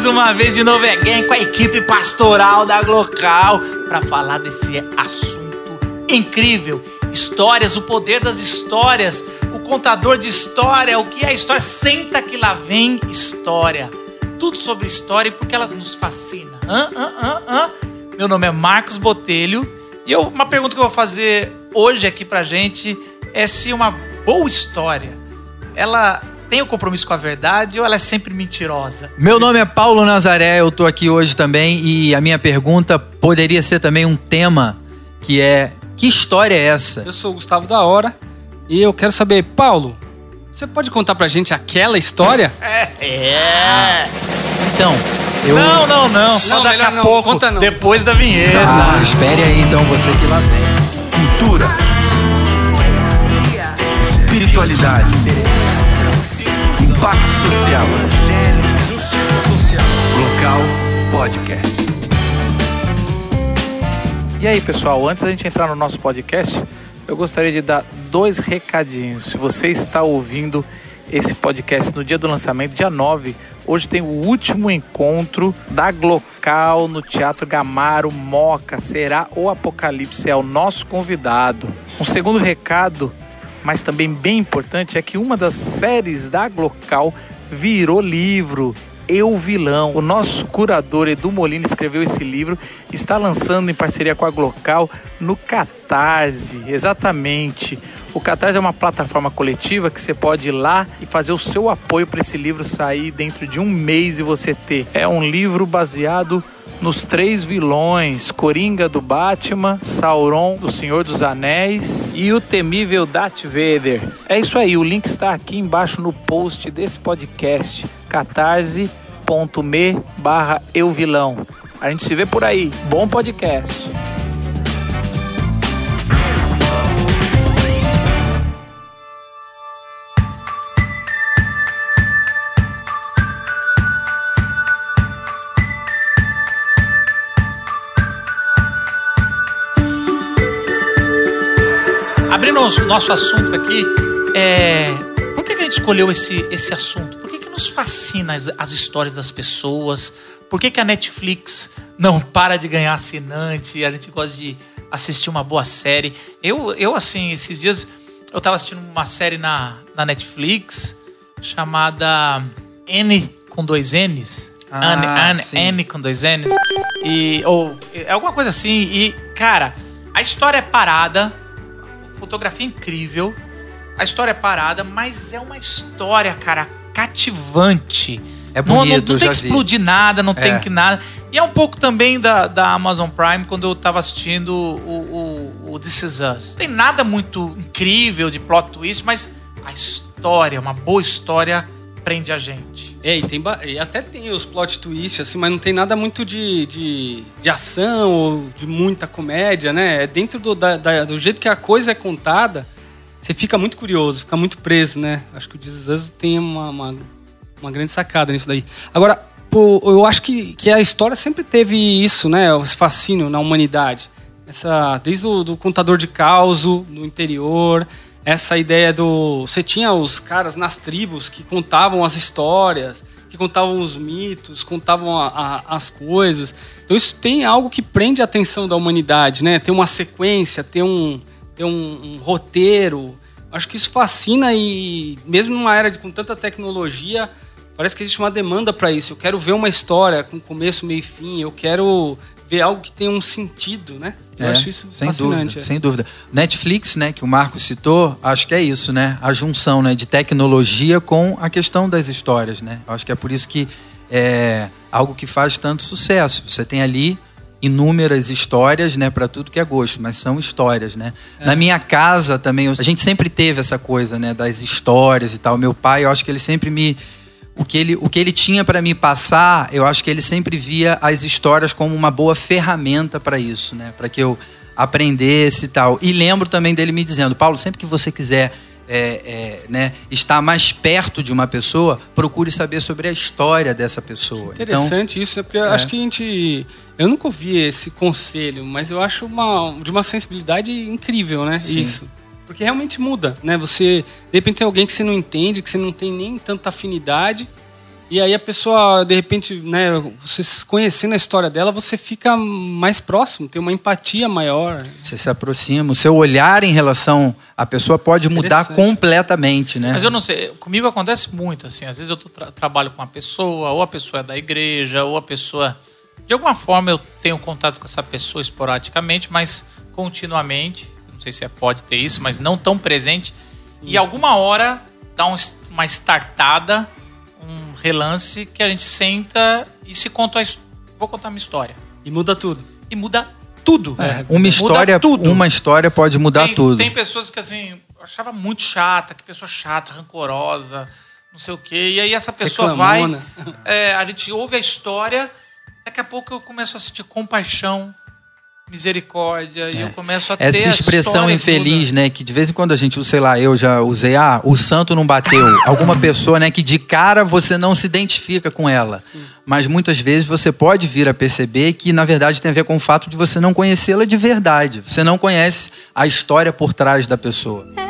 mais uma vez de novo again com a equipe pastoral da Glocal para falar desse assunto incrível. Histórias, o poder das histórias, o contador de história, o que é história? Senta que lá vem história. Tudo sobre história e porque elas nos fascinam. Hã, hã, hã, hã? Meu nome é Marcos Botelho e eu, uma pergunta que eu vou fazer hoje aqui pra gente é se uma boa história ela tem o um compromisso com a verdade ou ela é sempre mentirosa? Meu nome é Paulo Nazaré, eu tô aqui hoje também e a minha pergunta poderia ser também um tema que é que história é essa? Eu sou o Gustavo da Hora e eu quero saber, Paulo, você pode contar pra gente aquela história? É. é. Então, eu... Não, não, não. Só Não, daqui a não. pouco, Conta não. depois da vinheta. Ah, espere aí então, você que lá vem. Cultura, espiritualidade, impacto social. Local Podcast. E aí, pessoal, antes da gente entrar no nosso podcast, eu gostaria de dar dois recadinhos. Se você está ouvindo esse podcast no dia do lançamento, dia 9, hoje tem o último encontro da Glocal no Teatro Gamaro Moca. Será o Apocalipse, é o nosso convidado. Um segundo recado, mas também bem importante, é que uma das séries da Glocal virou livro. Eu Vilão. O nosso curador Edu Molina escreveu esse livro, está lançando em parceria com a Glocal no Catarse. Exatamente. O Catarse é uma plataforma coletiva que você pode ir lá e fazer o seu apoio para esse livro sair dentro de um mês e você ter. É um livro baseado nos três vilões: Coringa do Batman, Sauron do Senhor dos Anéis e o temível Darth Vader. É isso aí, o link está aqui embaixo no post desse podcast, catarse.me barra eu vilão. A gente se vê por aí. Bom podcast. Abrindo o nosso assunto aqui, é... por que, a gente escolheu esse, esse assunto? Por que, que nos fascina as, as histórias das pessoas? Por que, que a Netflix não para de ganhar assinante? A gente gosta de assistir uma boa série. Eu, eu assim, esses dias eu tava assistindo uma série na, na Netflix chamada N com dois N's. Ah, N. N com dois N's. E, ou é alguma coisa assim. E, cara, a história é parada, fotografia incrível, a história é parada, mas é uma história, cara, cativante. É bonito, não, não tem que vi. explodir nada, não tem É. que nada. E é um pouco também da, da Amazon Prime quando eu tava assistindo o, o, o This Is Us. Não tem nada muito incrível de plot twist, mas a história, uma boa história, prende a gente. É, e, tem, e até tem os plot twists, assim, mas não tem nada muito de, de, de ação ou de muita comédia, né? É dentro do, da- da- do jeito que a coisa é contada, você fica muito curioso, fica muito preso, né? Acho que o This Is Us tem uma, uma, uma grande sacada nisso daí. Agora, pô, eu acho que, que a história sempre teve isso, né? Esse fascínio na humanidade. Essa, desde o do contador de caos no interior, essa ideia do. Você tinha os caras nas tribos que contavam as histórias, que contavam os mitos, contavam a- a- as coisas. Então isso tem algo que prende a atenção da humanidade, né? Tem uma sequência, tem um, tem um, um roteiro. Acho que isso fascina e mesmo numa era de, com tanta tecnologia, parece que existe uma demanda para isso. Eu quero ver uma história com começo, meio e fim. Eu quero ver algo que tenha um sentido, né? Eu É, acho isso sem dúvida, é. sem dúvida. Netflix, né, que o Marco citou, acho que é isso, né? A junção, né, de tecnologia com a questão das histórias, né? Eu acho que é por isso que é algo que faz tanto sucesso. Você tem ali inúmeras histórias, né, para tudo que é gosto, mas são histórias, né? Na minha casa também, a gente sempre teve essa coisa, né, das histórias e tal. Meu pai, eu acho que ele sempre me o que ele, o que ele tinha para me passar, eu acho que ele sempre via as histórias como uma boa ferramenta para isso, né? Para que eu aprendesse e tal. E lembro também dele me dizendo, Paulo, sempre que você quiser é, é, né, estar mais perto de uma pessoa, procure saber sobre a história dessa pessoa. Então, Interessante isso, né? Porque eu acho que a gente. Eu nunca ouvi esse conselho, mas eu acho uma, de uma sensibilidade incrível, né? Sim. Isso. Porque realmente muda, né? Você, de repente, tem alguém que você não entende, que você não tem nem tanta afinidade, E aí a pessoa, de repente, né, você se conhecendo a história dela, você fica mais próximo, tem uma empatia maior. Você se aproxima, o seu olhar em relação à pessoa pode mudar completamente, né? Mas eu não sei, comigo acontece muito, assim, às vezes eu tra- trabalho com uma pessoa, ou a pessoa é da igreja, ou a pessoa... De alguma forma eu tenho contato com essa pessoa esporadicamente, mas continuamente, não sei se é, pode ter isso, mas não tão presente, e alguma hora dá um uma startada, um relance que a gente senta e se conta a Vou contar minha história. E muda tudo. E muda tudo. É, uma Muda história, tudo. uma história pode mudar tem, tudo. Tem pessoas que, assim, eu achava muito chata, que pessoa chata, rancorosa, não sei o quê. E aí essa pessoa Reclamona. vai, é, a gente ouve a história, daqui a pouco eu começo a sentir compaixão, misericórdia, e eu começo a ter É. Essa expressão infeliz, né? Que de vez em quando a gente, sei lá, eu já usei, ah, o santo não bateu. Alguma pessoa, né, que de cara você não se identifica com ela. Mas muitas vezes você pode vir a perceber que, na verdade, tem a ver com o fato de você não conhecê-la de verdade. Você não conhece a história por trás da pessoa. Era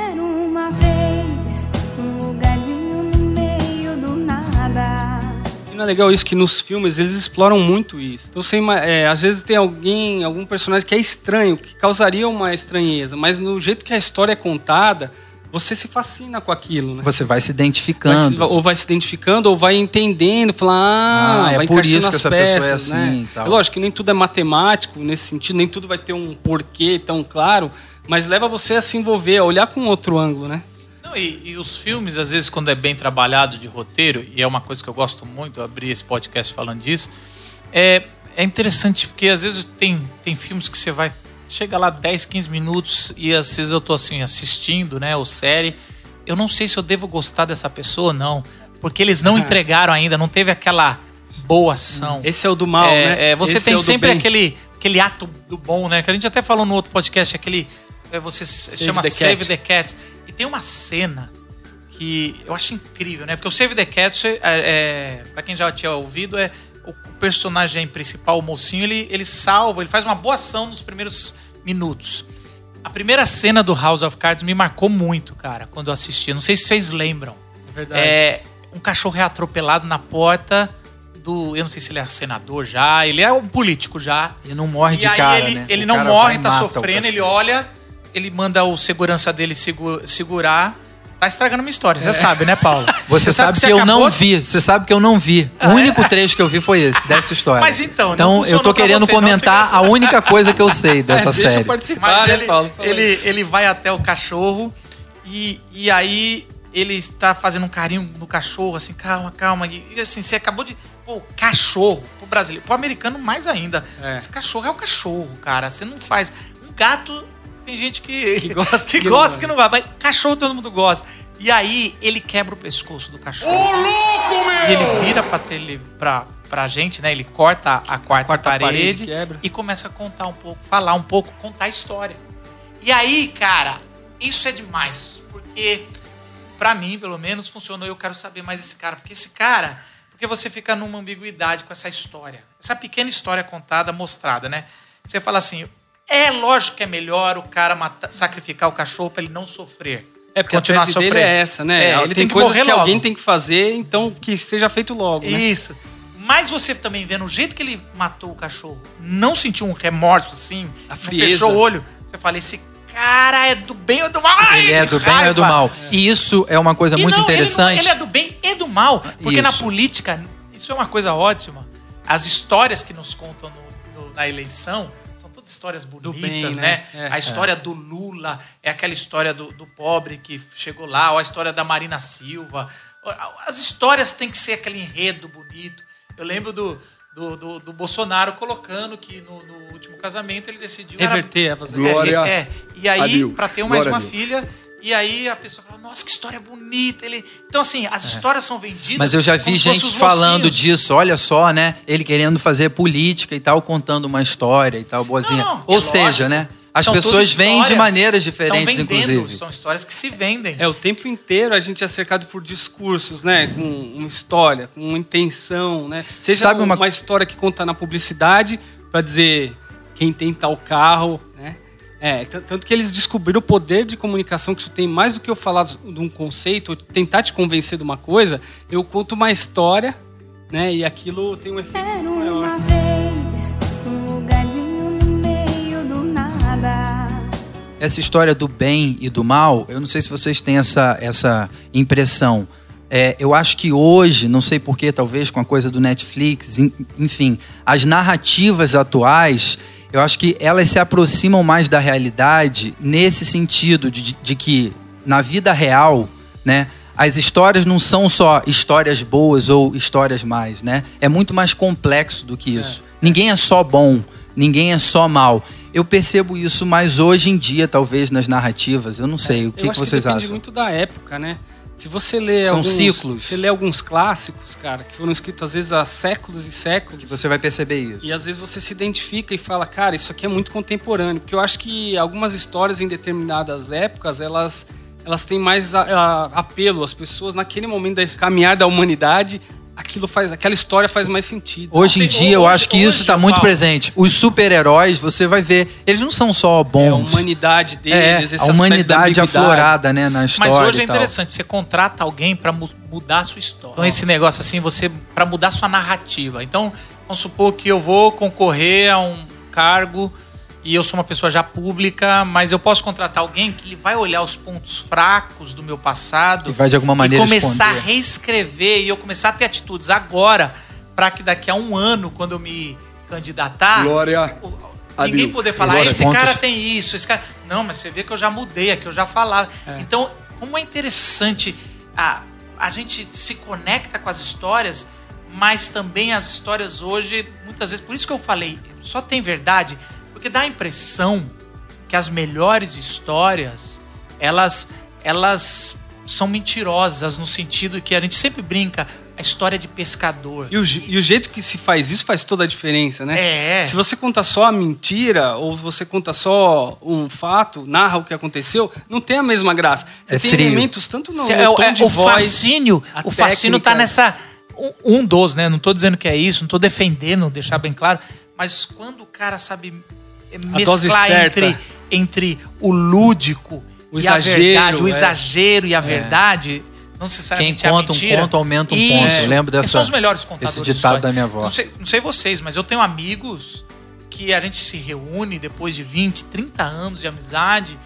não é legal isso que nos filmes eles exploram muito isso. Então você, é, às vezes tem alguém, algum personagem que é estranho, que causaria uma estranheza, mas no jeito que a história é contada, você se fascina com aquilo, né? Você vai se Vai se- identificando. ou vai se identificando, ou vai entendendo, falar, ah, Ah, é vai por isso que essa pessoa é peças, assim né? tal. É lógico que nem tudo é matemático nesse sentido, nem tudo vai ter um porquê tão claro, mas leva você a se envolver, a olhar com outro ângulo, né? Não, e, e os filmes, às vezes, quando é bem trabalhado de roteiro, e é uma coisa que eu gosto muito, eu abri esse podcast falando disso, é, é interessante porque às vezes tem, tem filmes que você vai. Chega lá 10, 15 minutos e às vezes eu tô assim assistindo, né, ou série. Eu não sei se eu devo gostar dessa pessoa ou não. Porque eles não entregaram ainda, não teve aquela boa ação. Esse é o do mal, é, né? é, você Esse tem é sempre aquele, aquele ato do bom, né? Que a gente até falou no outro podcast, aquele. é, você s- chama the Save the Cat. Tem uma cena que eu acho incrível, né? Porque o Save the Cat, você, é, é, pra quem já tinha ouvido, é o, personagem principal, o mocinho, ele, ele salva, ele faz uma boa ação nos primeiros minutos. A primeira cena do House of Cards me marcou muito, cara, quando eu assisti. Não sei se vocês lembram. É verdade. É, um cachorro é atropelado na porta do. Eu não sei se ele é senador já, ele é um político já. E não morre e de aí cara, ele, né? ele O não morre, tá sofrendo, ele olha, ele manda o segurança dele segu- segurar. Tá estragando minha história, você sabe, né, Paulo? É. Você, sabe, que, você eu acabou- não vi. Você sabe que eu não vi. Ah, o é? único trecho que eu vi foi esse, dessa história. Mas então, não Então eu tô querendo você, comentar você a única coisa que eu sei dessa É, Deixa eu série. participar, Mas ele, Paulo? Ele, ele vai até o cachorro e, e aí ele está fazendo um carinho no cachorro, assim, calma, calma. E, e, assim, você acabou de. Pô, cachorro, pro brasileiro, pro americano mais ainda. É. Esse cachorro é o cachorro, cara. Você não faz. Um gato, tem gente que, Que gosta, que, que não gosta, vai. que não vai. Mas cachorro todo mundo gosta. E aí ele quebra o pescoço do cachorro. E ele vira pra, tele, pra, pra gente, né? Ele corta a quarta, Quarta parede, parede, e começa a contar um pouco, falar um pouco, contar a história. E aí, cara, isso é demais. Porque, pra mim, pelo menos, funcionou. Eu quero saber mais desse cara. Porque esse cara. Porque você fica numa ambiguidade com essa história. Essa pequena história contada, mostrada, né? Você fala assim: é lógico que é melhor o cara matar- sacrificar o cachorro pra ele não sofrer. É porque continuar a tese sofrendo. dele é essa, né? É, ele tem, tem que coisas morrer que logo. alguém tem que fazer, então que seja feito logo, né? Isso. Mas você também vendo o jeito que ele matou o cachorro, não sentiu um remorso assim, A frieza. fechou o olho. Você fala, esse cara é do bem ou do mal? Ai, Ele é do bem ou é do mal. E isso é uma coisa E muito não, ele não- interessante. Ele, é do bem e do mal. Porque na Isso. política, isso é uma coisa ótima. As histórias que nos contam no- no- na eleição todas histórias bonitas, bem, né? né? É. a história do Lula é aquela história do, do pobre que chegou lá, ou a história da Marina Silva. As histórias têm que ser aquele enredo bonito. Eu lembro do, do, do- do Bolsonaro colocando que no, no último casamento ele decidiu. era- Reverter, fazer. Glória é, é. E a aí, pra ter mais Glória a uma Deus. filha, e aí a pessoa fala, nossa, que história bonita. Ele... Então, assim, as histórias são vendidas. É. Mas eu já vi gente falando disso, olha só, né? Ele querendo fazer política e tal, contando uma história e tal, boazinha. Não, não, Ou é seja, lógico. né? As São pessoas vêm de maneiras diferentes, vendendo, inclusive. São histórias que se vendem. É, o tempo inteiro a gente é cercado por discursos, né? Com uma história, com uma intenção, né? Seja Sabe uma- uma... história que conta na publicidade para dizer quem tem tal carro? É, tanto que eles descobriram o poder de comunicação, que isso tem mais do que eu falar de um conceito, tentar te convencer de uma coisa, eu conto uma história né? E aquilo tem um efeito Era maior. uma vez um lugarzinho no meio do nada. essa história do bem e do mal, eu não sei se vocês têm essa, essa impressão. É, eu acho que hoje, não sei porquê, talvez com a coisa do Netflix, en- enfim, as narrativas atuais, eu acho que elas se aproximam mais da realidade nesse sentido de, de que na vida real, né, as histórias não são só histórias boas ou histórias mais, né? É muito mais complexo do que isso. Ninguém é só bom, ninguém é só mal. Eu percebo isso mais hoje em dia, talvez, nas narrativas. Eu não sei. o que, É, Eu que acho vocês depende acham? muito da época, né? Se você lê São alguns, ciclos. Você lê alguns clássicos, cara, que foram escritos às vezes há séculos e séculos. Você vai perceber isso. E às vezes você se identifica e fala, cara, isso aqui é muito contemporâneo. Porque eu acho que algumas histórias em determinadas épocas, elas, elas têm mais a- a- apelo. As pessoas, naquele momento da caminhar da humanidade, aquilo faz, aquela história faz mais sentido. Hoje em Hoje- dia, eu hoje- acho que isso hoje, está muito presente. Os super-heróis, você vai ver, eles não são só É, a bons. humanidade deles, É, esse a humanidade aflorada, né, na história. Mas hoje é e tal. interessante, você contrata alguém para mudar a sua história. Então esse negócio assim, você para mudar a sua narrativa. Então, vamos supor que eu vou concorrer a um cargo e eu sou uma pessoa já pública, mas eu posso contratar alguém que ele vai olhar os pontos fracos do meu passado E vai de alguma maneira e começar esconder. a reescrever e eu começar a ter atitudes agora para que daqui a um ano, quando eu me candidatar, Glória ninguém poder falar, Agora, esse pontos- cara tem isso, esse cara. Não, mas você vê que eu já mudei, aqui eu já falava. Então, como é interessante a, a gente se conecta com as histórias, mas também as histórias hoje, muitas vezes, por isso que eu falei, só tem verdade, porque dá a impressão que as melhores histórias, elas, elas são mentirosas no sentido que a gente sempre brinca a história de pescador. E o, e o jeito que se faz isso faz toda a diferença, né? É. Se você conta só a mentira, ou você conta só um fato, narra o que aconteceu, não tem a mesma graça. Você É tem frio. elementos tanto no, Se- no é o- tom é, de o voz... fascínio, a o fascínio tá técnica. nessa um, um dos, né? Não tô dizendo que é isso, não tô defendendo, deixar bem claro, mas quando o cara sabe mesclar entre entre o lúdico O e a exagero, verdade, o é. exagero e a verdade, não Quem necessariamente a conta um conto, aumenta um Isso. ponto. Eu lembro dessa, são os melhores contadores esse ditado da minha avó. Não sei, não sei vocês, mas eu tenho amigos que a gente se reúne depois de 20, 30 anos de amizade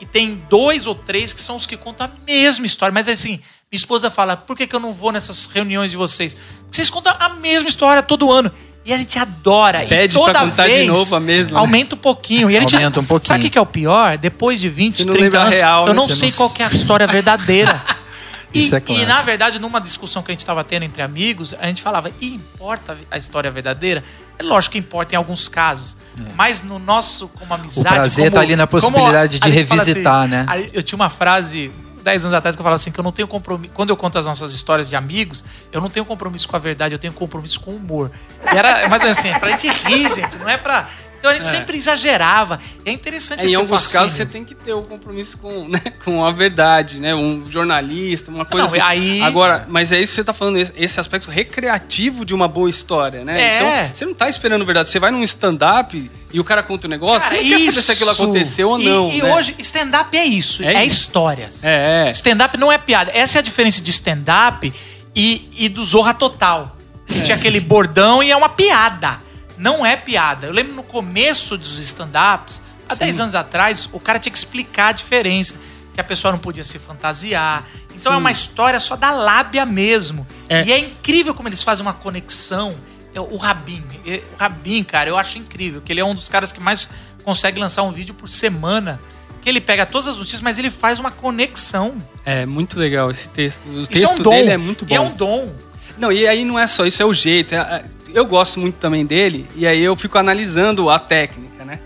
e tem dois ou três que são os que contam a mesma história. Mas assim, minha esposa fala: por que, que eu não vou nessas reuniões de vocês? Porque vocês contam a mesma história todo ano. E a gente adora. Pede e toda pra contar de vez novo a mesma, né? Aumenta um pouquinho. E a gente, Aumenta um pouquinho. Sabe o que é o pior? Depois de 20, Você não 30 lembra a anos, real, eu né? não sei não- qual que é a história verdadeira. E, Isso é e, na verdade, numa discussão que a gente estava tendo entre amigos, a gente falava, e importa a história verdadeira? É lógico que importa em alguns casos. Mas no nosso, como amizade. É. O prazer como- tá ali na como possibilidade de a gente fala revisitar, né? aí Eu tinha uma frase. Uns 10 anos atrás que eu falava assim que eu não tenho compromisso. Quando eu conto as nossas histórias de amigos, eu não tenho compromisso com a verdade, eu tenho compromisso com o humor. E era, mas assim, é pra gente rir, gente, não é pra. Então a gente sempre exagerava. E é interessante É, esse em alguns fascínio. casos você tem que ter o compromisso com, né, com a verdade, né? Um jornalista, uma coisa Não, assim. aí- Agora, mas é isso que você tá falando, esse- aspecto recreativo de uma boa história, né? É. Então, você não tá esperando verdade. Você vai num stand-up e o cara conta um negócio, Cara, você não quer saber se aquilo isso. aconteceu ou E- não. E, né? hoje, stand-up é isso, É é, isso. histórias. É, é. Stand-up não é piada. Essa é a diferença de stand-up e, e do Zorra Total. É. Que tinha aquele bordão e é uma piada. Não é piada. Eu lembro no começo dos stand-ups, há 10 anos atrás, o cara tinha que explicar a diferença. Que a pessoa não podia se fantasiar. Então é uma história só da lábia mesmo. É. E é incrível como eles fazem uma conexão. É, O Rabin, é, o Rabin, cara, eu acho incrível. Que ele é um dos caras que mais consegue lançar um vídeo por semana. Que ele pega todas as notícias, mas ele faz uma conexão. É muito legal esse texto. O Isso texto é um dom. dele é muito bom. E é um dom. Não, e aí não é só isso, é o jeito. é- é- eu gosto muito também dele, e aí eu fico analisando a técnica, né?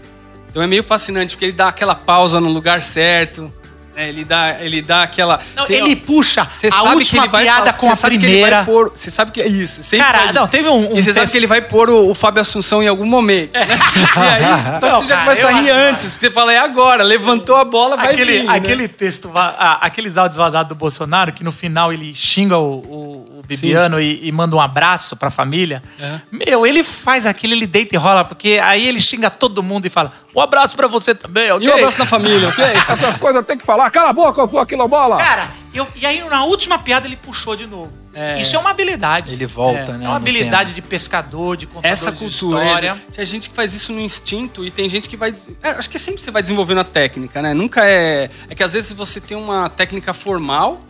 Então é meio fascinante, porque ele dá aquela pausa no lugar certo, né? ele, dá, ele dá aquela. Não, tem- ele puxa a sabe que última ele vai piada falar- com você a sabe que ele primeira. vai pôr- Você sabe que é isso. sempre Cara, não, teve um, um E você sabe texto- que ele vai pôr o, o Fábio Assunção em algum momento. né? E aí, só que Não, você já cara, começa a rir acho antes. porque Você fala, é agora, levantou a bola, vai aquele, vir, né? aquele texto, va- ah, aqueles áudios vazados do Bolsonaro, que no final ele xinga o, o- o Bibiano e, e manda um abraço pra família, É. meu, ele faz aquilo, ele deita e rola, porque aí ele xinga todo mundo e fala: um abraço pra você também, ok? E um abraço na família, ok? Essas coisas tem que falar. Cala a boca, sua quilombola! Cara, eu- e aí na última piada ele puxou de novo. É. Isso é uma habilidade. Ele volta, é, né? É uma habilidade tema. de pescador, de contador Essa de cultura. história. é, Tem gente que faz isso no instinto e tem gente que vai. é, acho que sempre você vai desenvolvendo a técnica, né? Nunca é. É que às vezes você tem uma técnica formal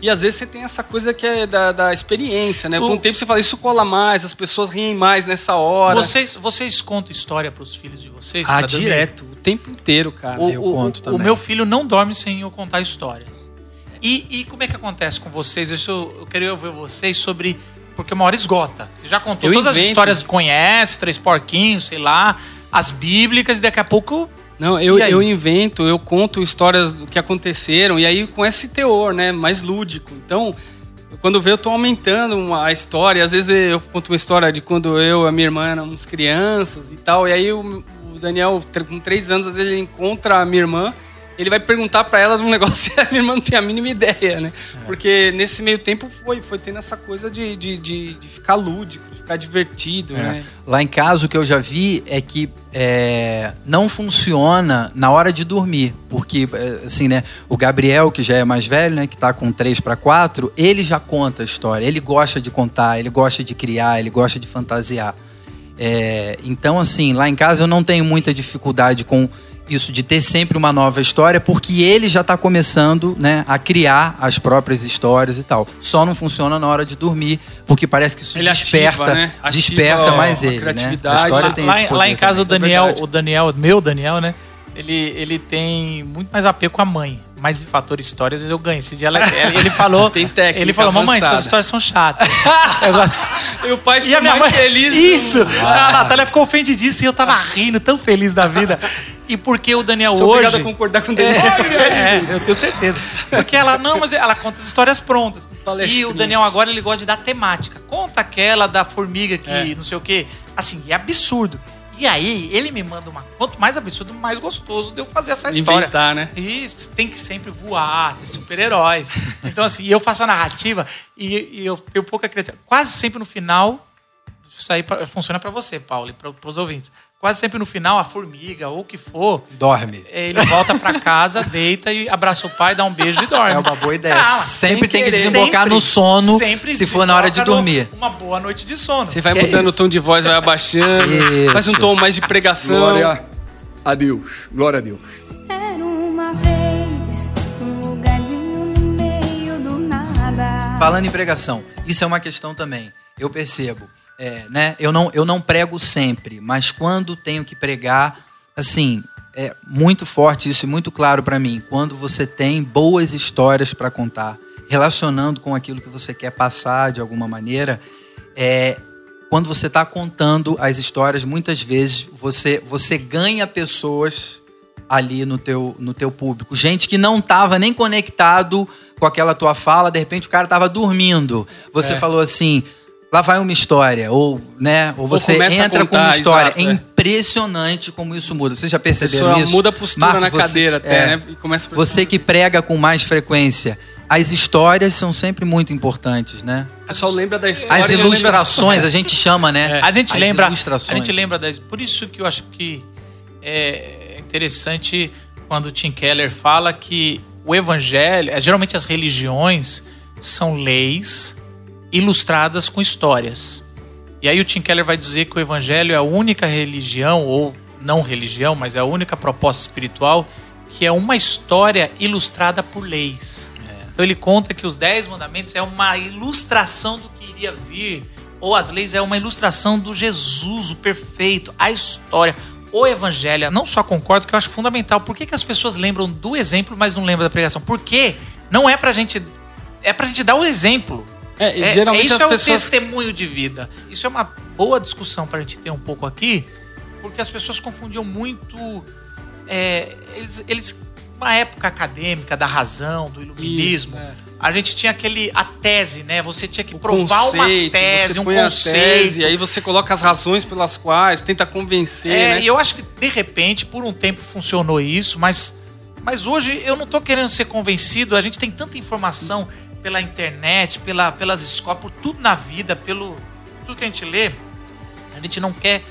e às vezes você tem essa coisa que é da, da experiência, né? Com O- tempo você fala, isso cola mais, as pessoas riem mais nessa hora. Vocês, vocês contam história pros filhos de vocês? Ah, pra dormir? direto, o tempo inteiro, cara. O, Eu o- conto o- o também. meu filho não dorme sem eu contar histórias. E, e como é que acontece com vocês? Eu, eu queria ouvir vocês sobre. Porque uma hora esgota. Você já contou Eu todas as invento. histórias que conhece, Três Porquinhos, sei lá, as bíblicas, e daqui a pouco. Não, eu, eu invento, eu conto histórias do que aconteceram, e aí com esse teor, né, mais lúdico. Então, quando vê, eu tô aumentando uma- a história. Às vezes eu conto uma história de quando eu e a minha irmã éramos crianças e tal. E aí o, o Daniel, com três anos, às vezes ele encontra a minha irmã, ele vai perguntar pra ela de um negócio e a minha irmã não tem a mínima ideia, né? Porque nesse meio tempo foi, foi tendo essa coisa de, de, de, de ficar lúdico, de ficar divertido, É. né? Lá em casa, o que eu já vi é que é, não funciona na hora de dormir. Porque, é, assim, né? O Gabriel, que já é mais velho, né? Que tá com 3 para 4, ele já conta a história. Ele gosta de contar, ele gosta de criar, ele gosta de fantasiar. É, então, assim, lá em casa eu não tenho muita dificuldade com isso de ter sempre uma nova história, porque ele já está começando né, a criar as próprias histórias e tal. Só não funciona na hora de dormir, porque parece que isso Ele desperta, ativa, né? Ativa desperta mais a ele. Né? criatividade. A história lá, tem lá esse em- poder lá em casa o também, é Daniel, verdade. o Daniel, meu Daniel, né? Ele, ele tem muito mais apego com a mãe. Mas de fator histórias eu ganho. Esse dia ela- ele falou. Tem técnica Ele falou, mamãe, avançada." suas histórias são chatas. E o pai E fica a minha mais mãe. feliz. Isso! do- A Natália ficou ofendidíssima e eu tava rindo, tão feliz da vida. E porque o Daniel Sou hoje. obrigado a concordar com o Daniel. É, é, eu tenho certeza. Porque ela, não, mas ela conta as histórias prontas. E o Daniel agora ele gosta de dar temática. Conta aquela da formiga que É. não sei o quê. Assim, é absurdo. E aí, ele me manda uma. Quanto mais absurdo, mais gostoso de eu fazer essa história. Inventar, né? Isso, tem que sempre voar, ter super-heróis. Então, assim, eu faço a narrativa e, e eu tenho pouca criatividade. Quase sempre no final, isso aí pra- funciona pra você, Paulo, e para os ouvintes. Quase sempre no final, a formiga ou o que for, Dorme. ele volta pra casa, deita e abraça o pai, dá um beijo e dorme. É uma boa ideia. Ah, sempre sem tem que desembocar Sempre, no sono sempre se for na hora de desemboca no- dormir. Uma boa noite de sono. Você vai Que é mudando o isso. tom de voz, vai abaixando. Isso. Faz um tom mais de pregação. Glória a Deus. Glória a Deus. Era uma vez um lugarzinho no meio do nada. Falando em pregação, isso é uma questão também. Eu percebo. É, né? eu, não, eu não prego sempre, mas quando tenho que pregar, assim, é muito forte isso e muito claro para mim. Quando você tem boas histórias para contar, relacionando com aquilo que você quer passar de alguma maneira, é, quando você está contando as histórias, muitas vezes você, você ganha pessoas ali no teu, no teu público. Gente que não estava nem conectado com aquela tua fala, de repente o cara estava dormindo. Você É. falou assim, lá vai uma história, ou, né, ou você a entra com uma contar, história. exato, é é. impressionante como isso muda. Vocês já pessoa isso? muda a postura Marcos, na você- cadeira até, é. né? E começa a Você que prega com mais frequência, as histórias são sempre muito importantes, né? O pessoal lembra da história. As lembra- ilustrações, a gente chama, né? A gente As lembra, ilustrações. a gente lembra das. Por isso que eu acho que é interessante quando o Tim Keller fala que o evangelho, é, geralmente as religiões são leis ilustradas com histórias. E aí o Tim Keller vai dizer que o evangelho é a única religião ou não religião, mas é a única proposta espiritual que é uma história ilustrada por leis. Então ele conta que os dez mandamentos é uma ilustração do que iria vir, ou as leis é uma ilustração do Jesus, o perfeito, a história, o evangelho. Não só concordo que eu acho fundamental. Por que, que as pessoas lembram do exemplo, mas não lembram da pregação? Porque não é pra gente. É pra gente dar o exemplo. É, e É, geralmente isso as é o pessoas. testemunho de vida. Isso é uma boa discussão para a gente ter um pouco aqui, porque as pessoas confundiam muito. é, eles, eles, uma época acadêmica da razão, do iluminismo, Isso, é. a gente tinha aquele a tese, né? Você tinha que O provar uma conceito, tese, você um conceito. tese, e aí você coloca as razões pelas quais, tenta convencer, É, né? e eu acho que de repente, por um tempo funcionou isso, mas, mas hoje eu não tô querendo ser convencido. A gente tem tanta informação pela internet, pela, pelas escolas, por tudo na vida, pelo tudo que a gente lê, a gente não quer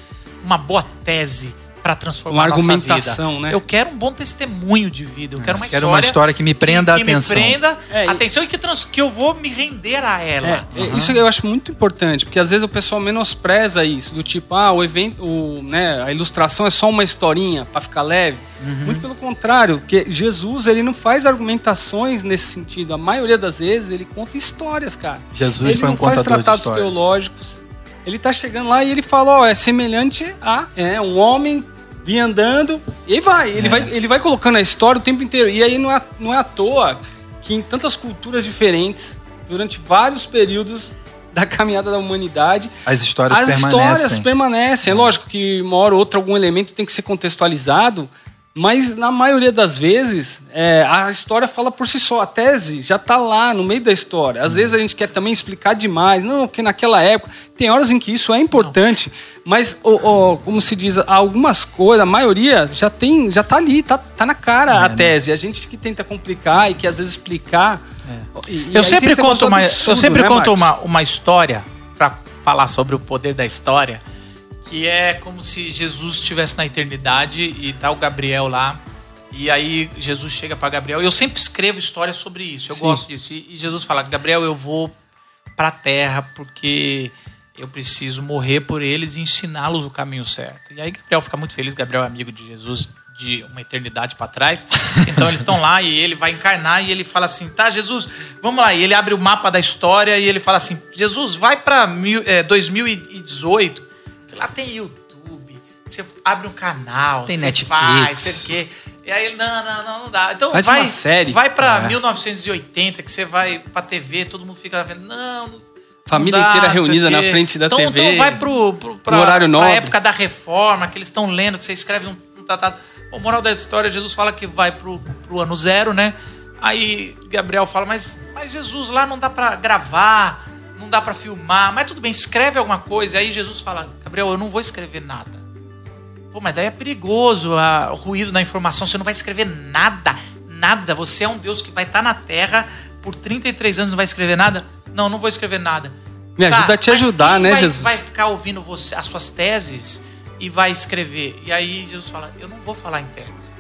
uma boa tese para transformar Uma argumentação, vida. né? Eu quero um bom testemunho de vida. Eu quero uma Quero história uma história que me prenda que, a que atenção. me prenda É, e- atenção e que, trans- que eu vou me render a ela. É, é, Isso eu acho muito importante, porque às vezes o pessoal menospreza isso, do tipo, ah, o evento, o, né, a ilustração é só uma historinha para ficar leve. Uhum. Muito pelo contrário, porque Jesus ele não faz argumentações nesse sentido. A maioria das vezes ele conta histórias, cara. Jesus ele foi um não faz contador de tratados histórias. teológicos. Ele tá chegando lá e ele fala, ó, é semelhante a é, um homem vinha andando e vai, ele É. vai, ele vai colocando a história o tempo inteiro. E aí não é, não é à toa que em tantas culturas diferentes, durante vários períodos da caminhada da humanidade, As histórias as permanecem. histórias permanecem. É lógico que uma hora ou outra algum elemento tem que ser contextualizado, mas na maioria das vezes é, a história fala por si só. A tese já está lá no meio da história. Às vezes a gente quer também explicar demais. Não, porque naquela época tem horas em que isso é importante, mas o- como se diz, algumas coisas, a maioria já tem, já tá ali, tá, tá na cara É, a né? tese. A gente que tenta complicar e que às vezes explicar. E- e Eu sempre conto uma, absurdo, eu sempre né, conto Marcos? uma, uma história para falar sobre o poder da história, que é como se Jesus estivesse na eternidade e tá o Gabriel lá. E aí Jesus chega para Gabriel. Eu sempre escrevo histórias sobre isso. Eu Sim. gosto disso. E, Jesus fala: "Gabriel, eu vou para a terra porque eu preciso morrer por eles e ensiná-los o caminho certo". E aí Gabriel fica muito feliz. Gabriel é amigo de Jesus de uma eternidade para trás. Então eles estão lá e ele vai encarnar e ele fala assim: "Tá, Jesus, vamos lá". E ele abre o mapa da história e ele fala assim: "Jesus, vai para 2018, que lá tem YouTube, você abre um canal, Tem você Netflix. faz, sei o quê". E aí ele, não, não, não, não dá. Então Faz vai, uma série. vai pra É. 1980, que você vai pra TV, todo mundo fica vendo, não, não Família dá, inteira reunida na frente da então, TV. Então vai pro, pro, pra, No horário pra nobre. época da reforma, que eles estão lendo, que você escreve um, um tratado. O moral da história, Jesus fala que vai pro, pro ano zero, né? Aí Gabriel fala, mas, mas Jesus, lá não dá pra gravar, não dá pra filmar, mas tudo bem, escreve alguma coisa. Aí Jesus fala, Gabriel, eu não vou escrever nada. Pô, mas daí é perigoso, a- o ruído da informação, você não vai escrever nada, nada. Você é um Deus que vai estar na Terra por 33 anos e não vai escrever nada? Não, não vou escrever nada. Me ajuda a te ajudar, né, vai, Jesus? vai ficar ouvindo você, as suas teses e vai escrever. E aí Jesus fala, eu não vou falar em tese.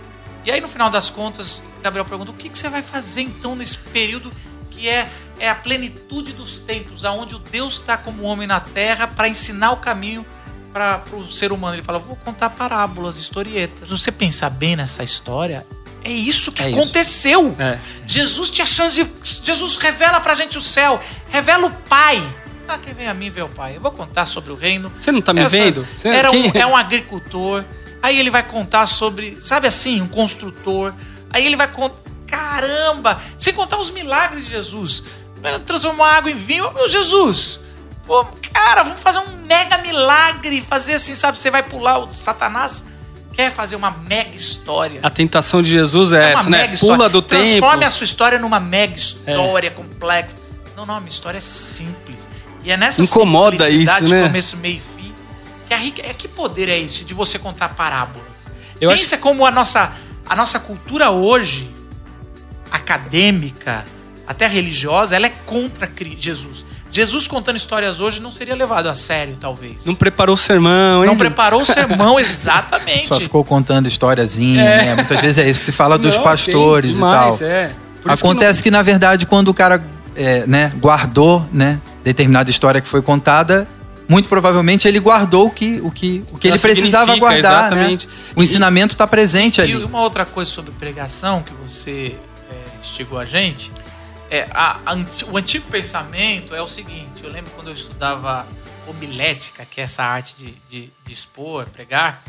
E aí no final das contas, Gabriel pergunta, o que, que você vai fazer então nesse período que é, é a plenitude dos tempos, aonde o Deus está como homem na terra para ensinar o caminho para o ser humano. Ele fala, vou contar parábolas, historietas. Se você pensar bem nessa história, é isso que É isso. aconteceu. É. Jesus tinha chance de. Jesus revela pra gente o céu, revela o Pai. Ah, quem vem a mim vê o Pai. Eu vou contar sobre o reino. Você não tá me Essa- vendo? Você- Era um, quem- é um agricultor. Aí ele vai contar sobre, sabe assim, um construtor. Aí ele vai contar. Caramba! Sem contar os milagres de Jesus. Transformou a água em vinho. Meu Jesus! Pô, cara, vamos fazer um mega milagre. Fazer assim, sabe? Você vai pular o Satanás. Quer fazer uma mega história. A tentação de Jesus é, É essa, né? história. Pula do Transforme tempo. a sua história numa mega história complexa. Não, não, a minha história é simples. E é nessa Incomoda isso, né? começo, meio e fim, que a rica, é que poder é esse de você contar parábolas? Eu Pensa como a nossa, a nossa cultura hoje, acadêmica, até religiosa, ela é contra Jesus. Jesus contando histórias hoje não seria levado a sério, talvez. Não preparou o sermão, hein? Não preparou o sermão exatamente. Só ficou contando historiazinha, É. né? Muitas vezes é isso que se fala dos Não, pastores tem e tal. demais, É. Por isso Acontece que, na verdade, quando o cara é, né, guardou né, determinada história que foi contada, muito provavelmente ele guardou o que, o que, o que ele precisava guardar. Né? exatamente. O ensinamento está presente E ali. uma outra coisa sobre pregação que você é, instigou a gente, é a- a o antigo pensamento é o seguinte: eu lembro quando eu estudava homilética, que é essa arte de, de- de expor, pregar,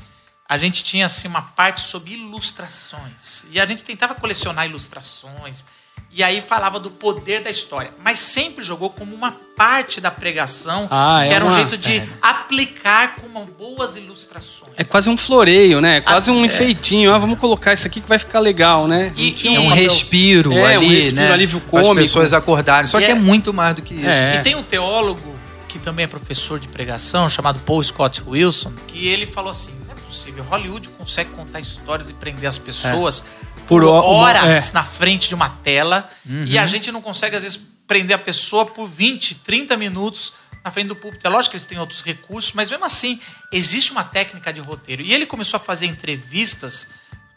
a gente tinha assim uma parte sobre ilustrações e a gente tentava colecionar ilustrações. E aí falava do poder da história, mas sempre jogou como uma parte da pregação, Ah, que é era um uma- jeito de aplicar com boas ilustrações. É quase um floreio, né? É quase Ah, um é. enfeitinho. Ah, vamos colocar isso aqui que vai ficar legal, né? E- e- É um respiro É, um ali, respiro, né? alívio Para as cômico. pessoas acordarem. Só E que é, é- muito mais do que isso. É. E tem um teólogo que também é professor de pregação, chamado Paul Scott Wilson, que ele falou assim: não é possível, Hollywood consegue contar histórias e prender as pessoas Por horas na frente de uma tela Uhum. e a gente não consegue, às vezes, prender a pessoa por 20, 30 minutos na frente do púlpito. É lógico que eles têm outros recursos, mas mesmo assim, existe uma técnica de roteiro. E ele começou a fazer entrevistas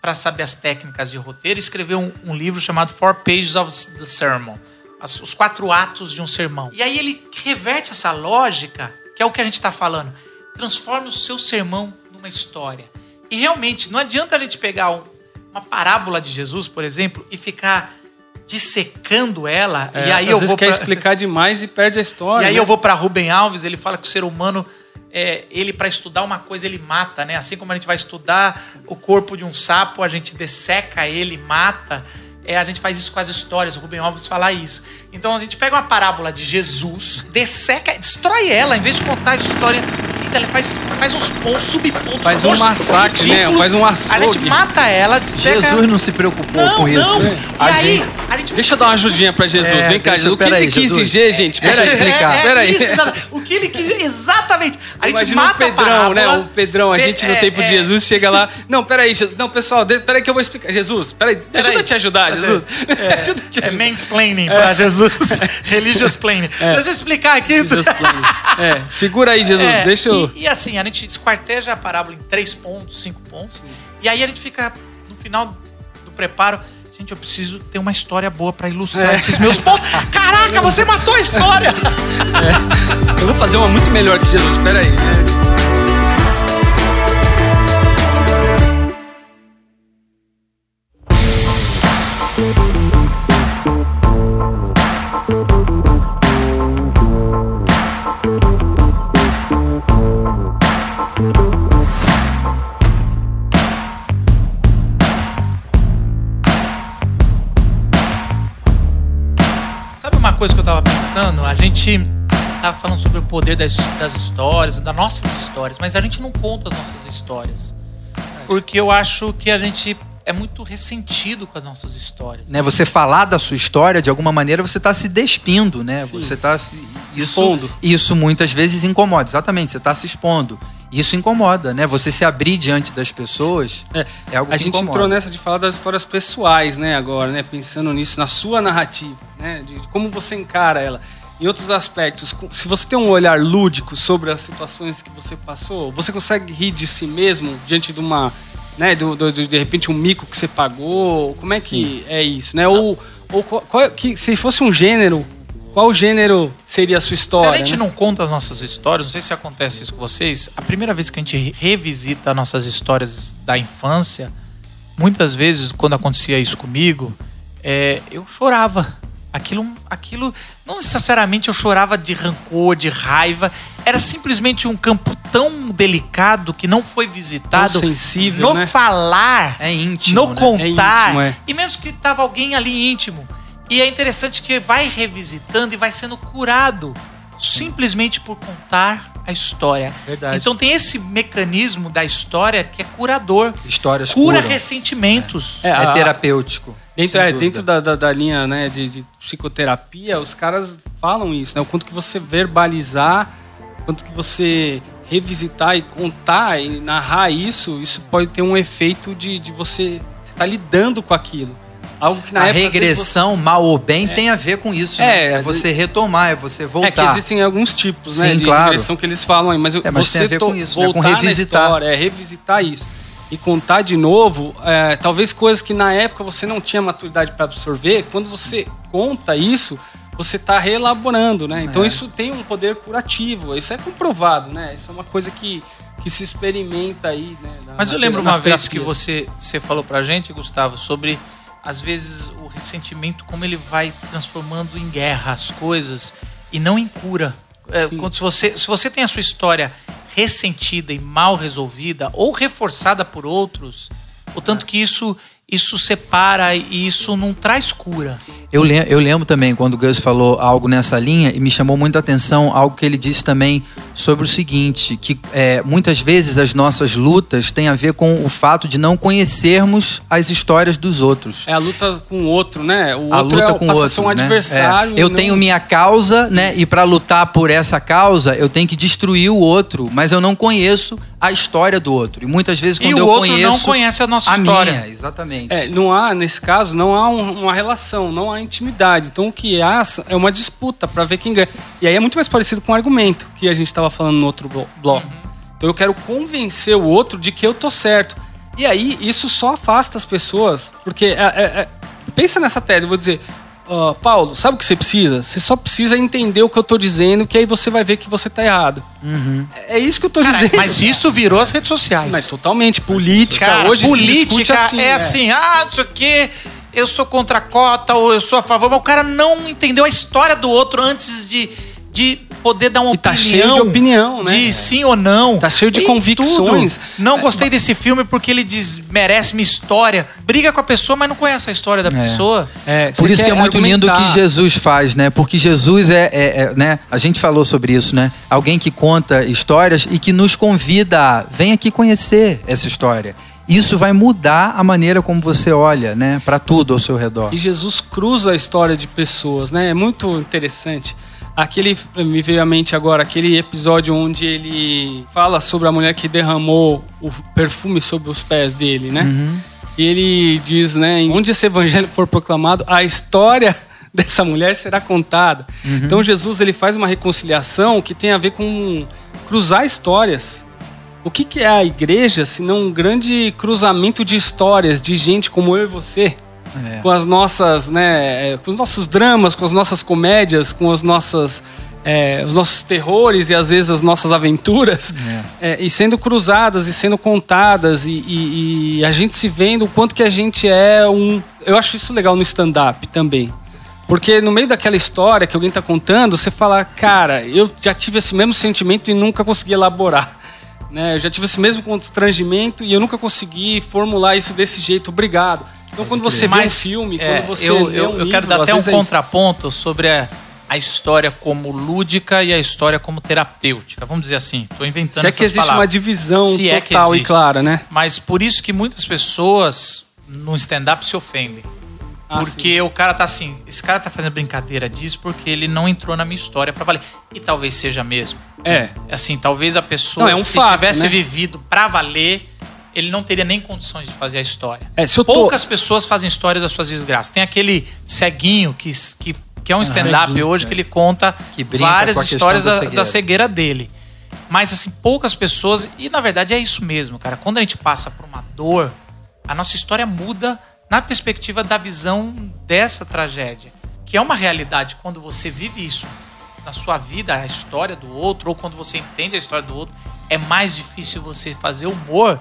para saber as técnicas de roteiro e escreveu um, um livro chamado Four Pages of the Sermon. As- os quatro atos de um sermão. E aí ele reverte essa lógica, que é o que a gente está falando. Transforme o seu sermão numa história. E realmente, não adianta a gente pegar um- uma parábola de Jesus, por exemplo, e ficar dissecando ela. É, e aí às eu vezes vou quer pra- explicar demais e perde a história. e aí né? eu vou para Rubem Alves, ele fala que o ser humano, é, ele para estudar uma coisa, ele mata, né? Assim como a gente vai estudar o corpo de um sapo, a gente desseca ele, mata. É, a gente faz isso com as histórias, o Rubem Alves fala isso. Então a gente pega uma parábola de Jesus, desseca, destrói ela, em vez de contar a história, então ele faz, faz uns pontos, subpontos. Faz um massacre, né? Faz um A gente açougue. mata ela, desseca Jesus não se preocupou Não, com isso. não. E A aí, gente a gente Deixa eu dar uma ajudinha pra Jesus. É, Vem cá, deixa- Jesus. O que ele quis Jesus. dizer, gente? Deixa Pera eu aí. explicar. É, é Peraí. isso, exatamente. O que ele quis. Exatamente. A gente Imagina mata o Pedrão, a parábola. né? O Pedrão, a gente no é, tempo é. de Jesus chega lá. Não, peraí, Jesus. Não, pessoal, de- peraí que eu vou explicar. Jesus, peraí, me ajuda a te ajudar, é- Jesus. ajuda a te É mansplaining pra Jesus. Religious planning. Deixa eu explicar aqui. Jesus plane. É, segura aí, Jesus. É, Deixa eu. E, e assim, a gente esquarteja a parábola em três pontos, cinco pontos. E aí a gente fica, no final do preparo, gente, eu preciso ter uma história boa pra ilustrar É. esses meus pontos. Caraca, você matou a história! Eu vou fazer uma muito melhor que Jesus. Peraí. Sabe gente tava falando sobre o poder das, das histórias, das nossas histórias, mas a gente não conta as nossas histórias. Porque eu acho que a gente é muito ressentido com as nossas histórias. né, você falar da sua história, de alguma maneira, você está se despindo, né? Sim. Você está se isso, Expondo. Isso muitas vezes incomoda, exatamente. Você está se expondo. Isso incomoda, né? Você se abrir diante das pessoas É, é algo A que gente incomoda. entrou nessa de falar das histórias pessoais, né, agora, né? Pensando nisso, na sua narrativa, né? De como você encara ela. Em outros aspectos, se você tem um olhar lúdico sobre as situações que você passou, você consegue rir de si mesmo diante de uma, né, do, do- de, de repente um mico que você pagou? Como é que é isso, né? Ou, ou qual, qual é- que, se fosse um gênero, qual gênero seria a sua história? Se a gente né? não conta as nossas histórias, não sei se acontece isso com vocês, a primeira vez que a gente revisita nossas histórias da infância, muitas vezes, quando acontecia isso comigo, é, eu chorava. Aquilo, aquilo, não necessariamente eu chorava de rancor, de raiva, era simplesmente um campo tão delicado que não foi visitado. Tão sensível, no né? falar, É íntimo, no né? contar, É íntimo, é. e mesmo que tava alguém ali íntimo. E é interessante que vai revisitando e vai sendo curado simplesmente por contar a história. Verdade. Então tem esse mecanismo da história que é curador, Histórias cura curam. ressentimentos. É, a- terapêutico. Dentro, é, dentro da, da, da linha né, de, de psicoterapia, os caras falam isso, né? O quanto que você verbalizar, o quanto que você revisitar e contar e narrar isso, isso pode ter um efeito de, de você estar tá lidando com aquilo. Algo que na a época, regressão, mal ou bem, tem a ver com isso. É, né? é você retomar, é você você- voltar. É que existem alguns tipos, né, Sim, de claro. regressão que eles falam aí, mas, É, mas você tem a ver com isso, né, com voltar revisitar. história, é revisitar isso e contar de novo, é, talvez coisas que na época você não tinha maturidade para absorver, quando você conta isso, você está reelaborando, né? Então É. isso tem um poder curativo, isso é comprovado, né? Isso é uma coisa que, que se experimenta aí, né? na- Mas eu lembro uma vez que você, você falou pra gente, Gustavo, sobre às vezes o ressentimento, como ele vai transformando em guerra as coisas e não em cura. É, quando se, você, se você tem a sua história ressentida e mal resolvida ou reforçada por outros, o tanto que isso isso separa e isso não traz cura. Eu, eu lembro também quando o Gus falou algo nessa linha e me chamou muita atenção algo que ele disse também sobre o seguinte, que é, muitas vezes as nossas lutas têm a ver com o fato de não conhecermos as histórias dos outros. É a luta com o outro, né? O a outro luta é, com o outro, um né? adversário. É. Eu não- tenho minha causa, né? E para lutar por essa causa, eu tenho que destruir o outro, mas eu não conheço a história do outro. E muitas vezes E quando o eu outro conheço não conhece a nossa a história. minha, exatamente. É, não há, nesse caso, não há um- uma relação, não há intimidade. Então o que há é uma disputa para ver quem ganha. E aí é muito mais parecido com o argumento que a gente estava falando no outro blo- bloco. Então eu quero convencer o outro de que eu tô certo. E aí isso só afasta as pessoas, porque é- é- é- pensa nessa tese, eu vou dizer, ó, Paulo, sabe o que você precisa? Você só precisa entender o que eu tô dizendo, que aí você vai ver que você tá errado. É isso que eu tô Cara, dizendo. mas isso virou as redes sociais. Mas totalmente política Cara, hoje política assim, é assim, ah, não sei o quê, eu sou contra a cota ou eu sou a favor, mas o cara não entendeu a história do outro antes de, de poder dar uma E tá opinião. cheio de opinião, né? De sim ou não. Tá cheio de Em convicções. tudo. Não gostei desse filme porque ele desmerece minha história. Briga com a pessoa, mas não conhece a história da pessoa. É, Por isso que é muito lindo o que argumentar. Jesus faz, né? Porque Jesus é, é- é, né? A gente falou sobre isso, né? Alguém que conta histórias e que nos convida a vem aqui conhecer essa história. Isso vai mudar a maneira como você olha, né? Para tudo ao seu redor. E Jesus cruza a história de pessoas, né? É muito interessante. Aquele me veio à mente agora aquele episódio onde ele fala sobre a mulher que derramou o perfume sobre os pés dele, né? E ele diz, né, onde esse evangelho for proclamado, a história dessa mulher será contada. Então Jesus ele faz uma reconciliação que tem a ver com cruzar histórias. O que, que é a igreja se não um grande cruzamento de histórias de gente como eu e você? É. com as nossas, né, com os nossos dramas, com as nossas comédias, com as nossas, é, os nossos terrores e às vezes as nossas aventuras, é, e sendo cruzadas e sendo contadas e, e- e a gente se vendo o quanto que a gente é um, eu acho isso legal no stand-up também. Porque no meio daquela história que alguém está contando, você fala, cara, eu já tive esse mesmo sentimento e nunca consegui elaborar. Né? Eu já tive esse mesmo constrangimento e eu nunca consegui formular isso desse jeito. Obrigado. Então, quando você vê um filme, é, quando você eu, eu, um eu quero livro, dar às até um é contraponto sobre a, a história como lúdica e a história como terapêutica. Vamos dizer assim. Estou inventando Se é que existe uma palavras. divisão Se é total e existe. clara, né? Mas por isso que muitas pessoas no stand-up se ofendem. Ah, porque o cara tá assim, esse cara tá fazendo brincadeira disso porque ele não entrou na minha história pra valer. E talvez seja mesmo. É. Assim, talvez a pessoa, Não, é um se fato, tivesse né? vivido pra valer, ele não teria nem condições de fazer a história. É, tô- Poucas pessoas fazem história das suas desgraças. Tem aquele ceguinho que, que, que é um stand-up ceguinho, hoje que ele conta Que várias histórias da da, cegueira. da cegueira dele. Mas, assim, poucas pessoas. E na verdade é isso mesmo, cara. Quando a gente passa por uma dor, a nossa história muda na perspectiva da visão dessa tragédia. Que é uma realidade quando você vive isso na sua vida, a história do outro, ou quando você entende a história do outro, é mais difícil você fazer humor.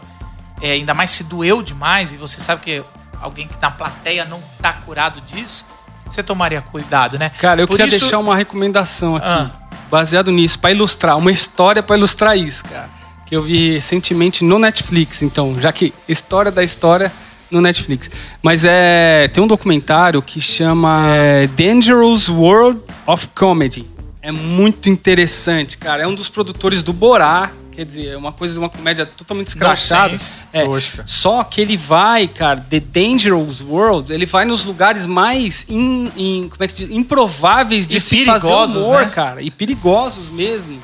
É, ainda mais se doeu demais e você sabe que alguém que tá na plateia não tá curado disso, você tomaria cuidado, né? Cara, eu Por queria isso- deixar uma recomendação aqui, Ah. baseado nisso, pra ilustrar, uma história pra ilustrar isso, cara. Que eu vi recentemente no Netflix, então, já que história da história no Netflix. Mas é tem um documentário que chama é, Dangerous World of Comedy. É muito interessante, cara. É um dos produtores do Borá, quer dizer, é uma coisa, uma comédia totalmente escrachada. É, tosca. só que ele vai, cara, The Dangerous World, ele vai nos lugares mais in- in- como é que se diz? improváveis de E se fazer humor, né? cara. E perigosos mesmo.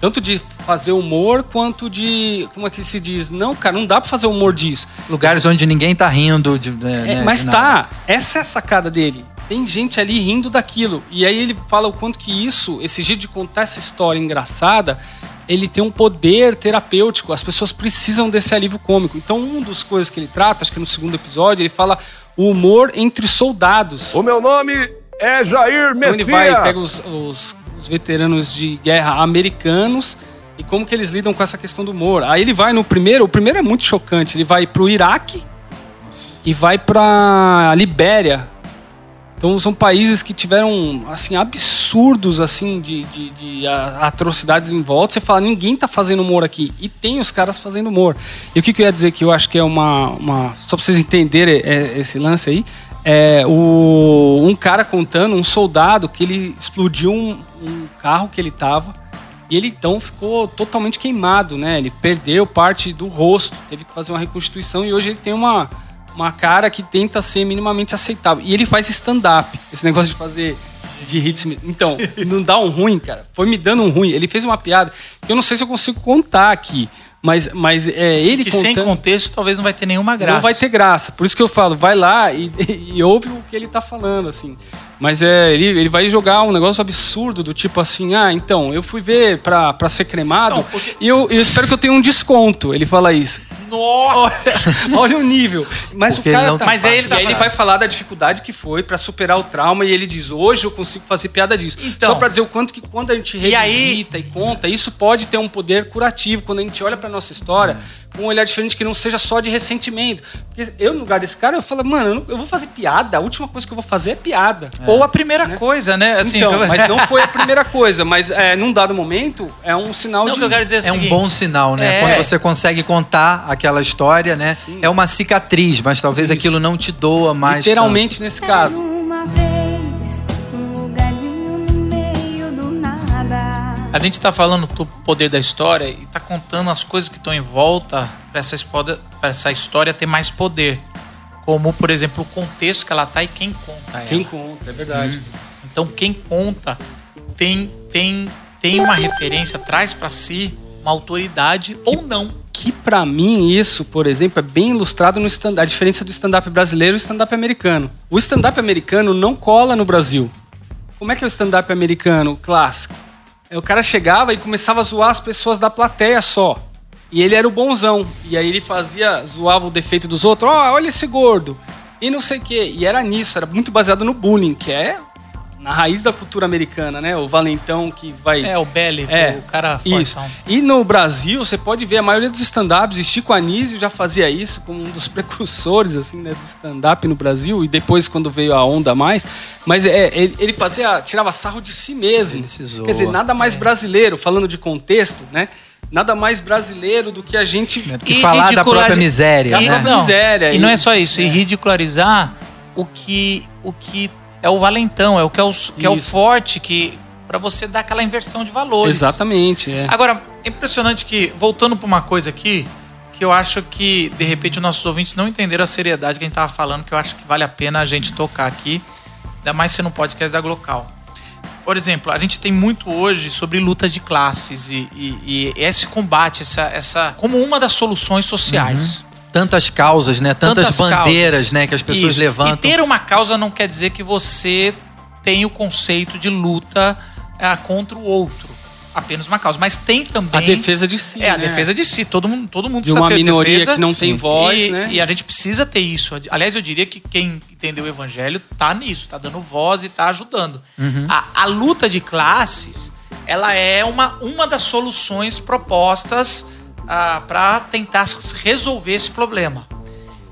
Tanto de fazer humor quanto de. Como é que se diz? Não, cara, não dá pra fazer humor disso. Lugares onde ninguém tá rindo de. né, É, né, mas de tá, essa é a sacada dele. Tem gente ali rindo daquilo. E aí ele fala o quanto que isso, esse jeito de contar essa história engraçada, ele tem um poder terapêutico. As pessoas precisam desse alívio cômico. Então, uma das coisas que ele trata, acho que no segundo episódio, ele fala o humor entre soldados. O meu nome é Jair Então ele Messias. vai e pega os, os- os veteranos de guerra americanos e como que eles lidam com essa questão do humor. Aí ele vai no primeiro, o primeiro é muito chocante, ele vai pro Iraque e vai pra Libéria. Então são países que tiveram assim absurdos assim de, de- de, atrocidades em volta. Você fala, ninguém tá fazendo humor aqui. E tem os caras fazendo humor. E o que, que eu ia dizer que eu acho que é uma. uma só pra vocês entenderem é, esse lance aí. É o, um cara contando, um soldado, que ele explodiu um, um carro que ele tava. E ele então ficou totalmente queimado, né? Ele perdeu parte do rosto, teve que fazer uma reconstituição e hoje ele tem uma, uma cara que tenta ser minimamente aceitável. E ele faz stand-up, esse negócio de fazer de hits. Então, não dá um ruim, cara. Foi me dando um ruim. Ele fez uma piada que eu não sei se eu consigo contar aqui, Mas, mas é ele Que sem contando... contexto talvez não vai ter nenhuma graça. Não vai ter graça. Por isso que eu falo, vai lá e, e ouve o que ele tá falando, assim. Mas é, ele, ele vai jogar um negócio absurdo, do tipo assim, ah, então, eu fui ver pra, pra ser cremado Não, porque- e eu, eu espero que eu tenha um desconto. Ele fala isso. Nossa! Olha o nível. Mas Porque o cara ele não tá, tem Mas aí ele e tá aí ele vai falar da dificuldade que foi pra superar o trauma e ele diz: "Hoje eu consigo fazer piada disso". Então. Só pra dizer o quanto que quando a gente E aí- revisita e conta, isso pode ter um poder curativo quando a gente olha pra nossa história um olhar diferente que não seja só de ressentimento. Porque eu no lugar desse cara eu falo: "Mano, eu, não- eu vou fazer piada, a última coisa que eu vou fazer é piada". Ou a primeira coisa, né? Assim, então, mas não foi a primeira coisa, mas é, num dado momento é um sinal Não, de que eu quero dizer é, o É um bom sinal, né? É. Quando você consegue contar aquela história, né? Sim. É uma cicatriz, mas talvez Isso. aquilo não te doa mais. literalmente nesse caso. A gente tá falando do poder da história e tá contando as coisas que estão em volta pra essa, essa história ter mais poder. Como, por exemplo, o contexto que ela tá e quem conta ela. Quem conta, é verdade. Então, quem conta tem, tem, tem uma referência, traz pra si uma autoridade ou não. que pra mim isso, por exemplo, é bem ilustrado no stand a diferença do stand-up brasileiro e stand-up americano. O stand-up americano não cola no Brasil. Como é que é o stand-up americano clássico? O cara chegava e começava a zoar as pessoas da plateia só. E ele era o bonzão. E aí ele fazia, zoava o defeito dos outros. Ó, olha esse gordo. E não sei o quê. E era nisso, era muito baseado no bullying, que é na raiz da cultura americana, né? O valentão que vai É, o bélico, É, o cara isso. fortão. E no Brasil, você pode ver a maioria dos stand-ups, e Chico Anísio já fazia isso como um dos precursores assim, né, do stand-up no Brasil, e depois quando veio a onda a mais. Mas é, ele, ele fazia, tirava sarro de si mesmo. Ele se zoa. Quer dizer, nada mais brasileiro, falando de contexto, né? Nada mais brasileiro do que a gente. E falar da própria miséria, E, né? não, Miséria, e e- não é só isso, e é. ridicularizar o que, o que é o valentão, é o que é o, que é o forte, que para você dar aquela inversão de valores. Exatamente, é. Agora, é impressionante que, voltando para uma coisa aqui, que eu acho que, de repente, os nossos ouvintes não entenderam a seriedade que a gente estava falando, que eu acho que vale a pena a gente tocar aqui, ainda mais sendo um podcast da Glocal. Por exemplo, a gente tem muito hoje sobre lutas de classes e, e- e esse combate, essa, essa como uma das soluções sociais. Tantas causas, né? Tantas, bandeiras, causas. né? Que as pessoas Isso. levantam. E ter uma causa não quer dizer que você tem o conceito de luta ah, contra o outro. Apenas uma causa. Mas tem também. A defesa de si. É, a né? defesa de si. Todo mundo, todo mundo De precisa uma ter minoria defesa. que não tem Sim. voz, e, né? E a gente precisa ter isso. Aliás, eu diria que quem entendeu o evangelho tá nisso, tá dando voz e tá ajudando. Uhum. A, a luta de classes, ela é uma, uma das soluções propostas para tentar resolver esse problema.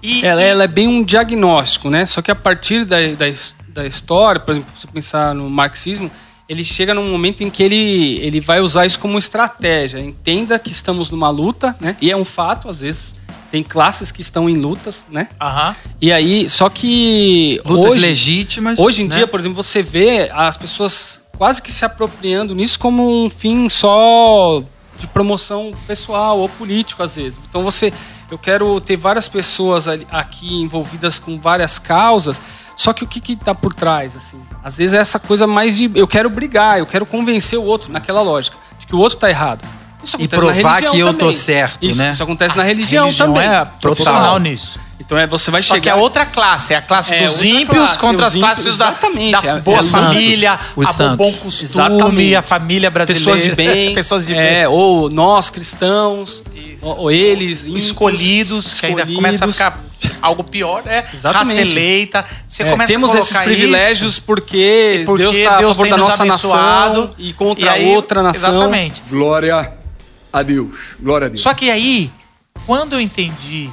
E, Ela, e- ela é bem um diagnóstico, né? Só que a partir da, da, da história, por exemplo, se você pensar no marxismo, ele chega num momento em que ele, ele vai usar isso como estratégia. Entenda que estamos numa luta, né? E é um fato, às vezes tem classes que estão em lutas, né? Aham. E aí, só que Lutas hoje, legítimas. hoje em né? dia, por exemplo, você vê as pessoas quase que se apropriando nisso como um fim só de promoção pessoal ou político, às vezes. Então você, eu quero ter várias pessoas aqui envolvidas com várias causas, só que o que que tá por trás, assim? Às vezes é essa coisa mais de eu quero brigar, eu quero convencer o outro naquela lógica de que o outro tá errado. Isso E acontece na provar religião que eu tô também. certo, isso, né? Isso acontece na religião, religião também. é profissional nisso. Então é você vai Só chegar que é outra classe, é a classe É, dos ímpios classe, contra as classes ímpios, da, exatamente, da é- boa é família, os a santos. bom costume, Exatamente. a família brasileira. pessoas de bem, pessoas de bem. é, ou nós cristãos, ou, ou eles ímpios, escolhidos, que ainda começa a ficar algo pior, é Exatamente. raça eleita. Você É, começa temos a esses privilégios isso, porque, porque Deus está a Deus favor da nos nossa nação e contra e aí- outra nação. Exatamente. Glória a Deus. Glória a Deus. Só que aí, quando eu entendi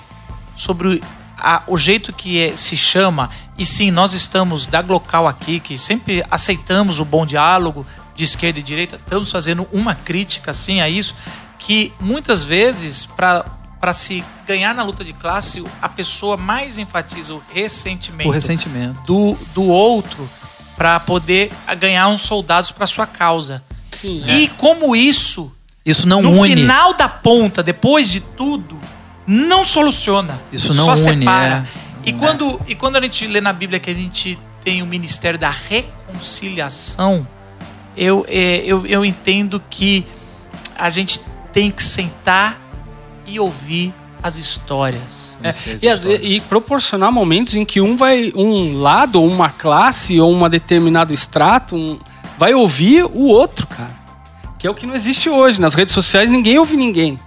sobre a- o jeito que é- se chama, e sim, nós estamos da Glocal aqui, que sempre aceitamos o bom diálogo de esquerda e direita, estamos fazendo uma crítica assim a isso, que muitas vezes, para se ganhar na luta de classe, a pessoa mais enfatiza o ressentimento O ressentimento. do, do outro para poder ganhar uns soldados para sua causa. Sim, E como isso Isso não no une. final da ponta, depois de tudo, não soluciona. Isso não só une, separa. é. E, quando, e quando a gente lê na Bíblia que a gente tem o ministério da reconciliação, eu, é, eu, eu entendo que a gente tem que sentar e ouvir as histórias. É, as e, histórias. e proporcionar momentos em que um vai um lado ou uma classe ou um determinado extrato um- vai ouvir o outro cara que é o que não existe hoje nas redes sociais ninguém ouve ninguém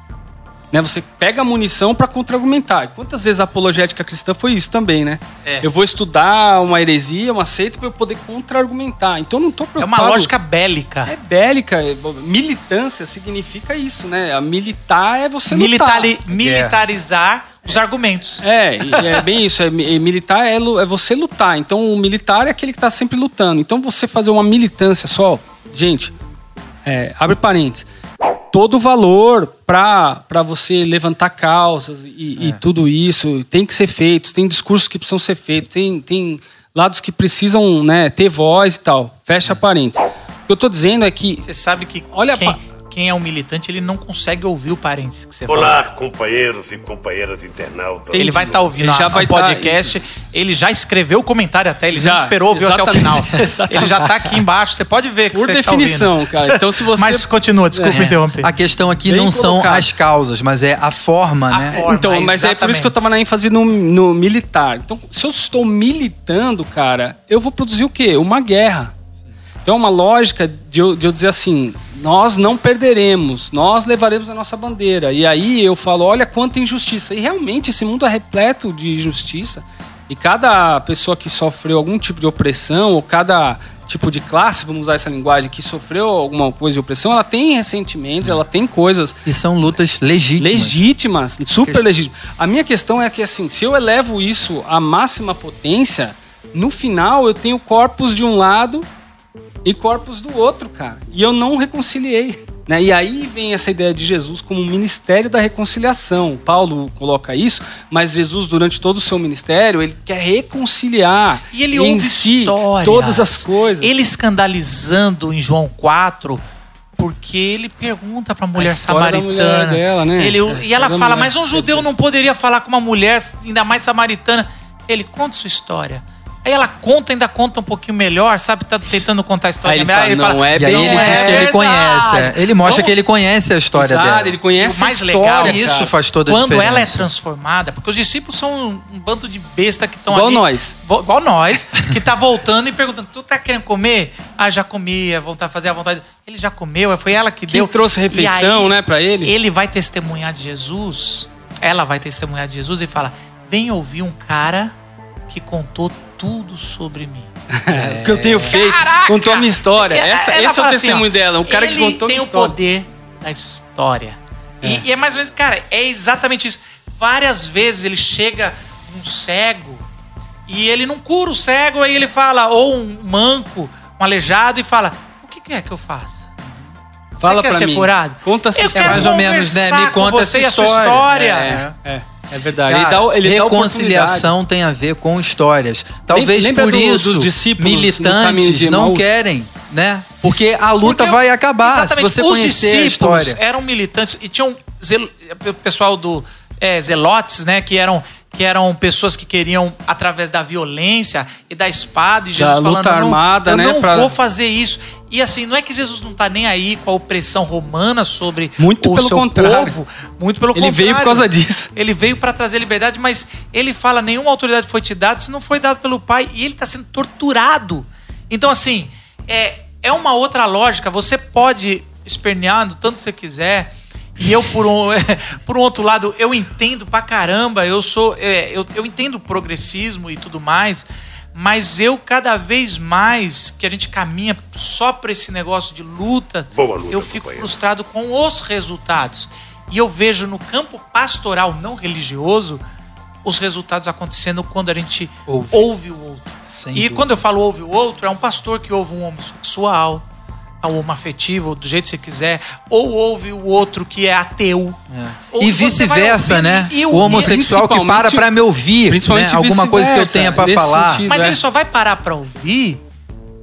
né você pega a munição para contra-argumentar quantas vezes a apologética cristã foi isso também né É. eu vou estudar uma heresia uma seita para eu poder contra-argumentar então não tô É preocupado uma lógica bélica. é bélica é- militância significa isso né a militar é você lutar. Militari- militarizar os argumentos. É, é bem isso. É, mi- militar é, é você lutar. Então, o militar é aquele que está sempre lutando. Então, você fazer uma militância só, gente, é, abre parênteses. Todo o valor para você levantar causas e, e tudo isso tem que ser feito. Tem discursos que precisam ser feitos. Tem, tem lados que precisam né, ter voz e tal. Fecha parênteses. O que eu tô dizendo é que Você sabe que Olha quem, quem é um militante, ele não consegue ouvir o parênteses que você fala. Olá, companheiros e companheiras internautas. Ele vai estar ouvindo Ele a- já o vai tá- podcast, ele já escreveu o comentário até, ele já, Já, não esperou ouvir até o final. exatamente, exatamente. Ele já tá aqui embaixo, você pode ver que por você definição, cara. Então, se tá você. ouvindo. Mas continua, desculpa É. interromper. A questão aqui Bem não são colocado. as causas, mas é a forma, A né? forma. Então, mas é por isso que eu tava na ênfase no, no militar. Então, se eu estou militando, cara, eu vou produzir o quê? Uma guerra. Então, é uma lógica de eu, de eu dizer assim: nós não perderemos, nós levaremos a nossa bandeira. E aí eu falo: olha quanta injustiça. E realmente esse mundo é repleto de injustiça. E cada pessoa que sofreu algum tipo de opressão, ou cada tipo de classe, vamos usar essa linguagem, que sofreu alguma coisa de opressão, ela tem ressentimentos, ela tem coisas E são lutas legítimas. legítimas, super legítimas. A minha questão é que, assim, se eu elevo isso à máxima potência, no final eu tenho corpos de um lado e corpos do outro, cara. E eu não reconciliei. Né? E aí vem essa ideia de Jesus como um ministério da reconciliação. Paulo coloca isso, mas Jesus, durante todo o seu ministério, ele quer reconciliar E ele em si histórias. todas as coisas. Ele escandalizando em João 4, porque ele pergunta pra mulher história da samaritana. mulher dela, né? Ele, A e ela fala, mulher. mas um judeu não poderia falar com uma mulher, ainda mais samaritana. Ele conta sua história. Aí ela conta, ainda conta um pouquinho melhor, sabe? Tá tentando contar a história Aí ele melhor. fala, "Não é E aí bem ele diz que ele conhece. é. Ele mostra Vamos- que ele conhece a história Exato, dela. ele conhece o mais a legal, história, isso cara. faz toda a quando diferença. ela é transformada, porque os discípulos são um bando de besta que estão Igual ali. nós. Vo- Igual nós, que tá voltando e perguntando: tu tá querendo comer? Ah, já comi, é vontade de fazer a vontade. Ele já comeu, foi ela que Quem deu. trouxe refeição, aí, né, pra ele? Ele vai testemunhar de Jesus, ela vai testemunhar de Jesus e fala: vem ouvir um cara que contou tudo sobre mim. O que eu tenho feito, contou a minha história. É, Essa- ela esse é o assim, testemunho ó, dela, um cara que contou a tem minha o história. poder da história. E, e é mais ou menos, cara, é exatamente isso. Várias vezes ele chega um cego e ele não cura o cego, aí ele fala, ou um manco, um aleijado, e fala: O que, que é que eu faço? Fala ser mim. curado? Conta essa história. quero mais ou menos, né? Me conta essa a sua história. história. É, é, é verdade. Cara, ele dá, ele dá reconciliação tem a ver com histórias. Talvez lembra por do- isso dos discípulos militantes não querem, né? Porque a luta Porque- vai acabar Exatamente. se você Os conhecer a discípulos história. eram militantes e tinham o pessoal do é, zelotes, né, que eram que eram pessoas que queriam através da violência e da espada e Jesus Da luta falando, não, armada, eu né, não pra- vou fazer isso. E assim, não é que Jesus não tá nem aí com a opressão romana sobre Muito o pelo seu contrário. povo, muito pelo Ele contrário. veio por causa disso. Ele veio para trazer liberdade, mas ele fala: nenhuma autoridade foi te dada se não foi dado pelo Pai. E ele está sendo torturado. Então, assim, é, é uma outra lógica. Você pode espernear tanto que você quiser. E eu, por um, por um outro lado, eu entendo pra caramba. Eu sou. é, eu, eu entendo o progressismo e tudo mais. Mas eu, cada vez mais que a gente caminha só para esse negócio de luta, luta, eu fico companheiro. frustrado com os resultados. E eu vejo no campo pastoral não religioso os resultados acontecendo quando a gente Ouve. ouve, o outro. Sem e dúvida. quando eu falo ouve o outro, é um pastor que ouve um homossexual, homoafetivo, do jeito que você quiser, ou ouve o outro que é ateu. Ou E vice-versa, né? e O o- homossexual que para pra me ouvir, principalmente né? alguma coisa que eu tenha pra nesse falar. sentido. Mas é. ele só vai parar pra ouvir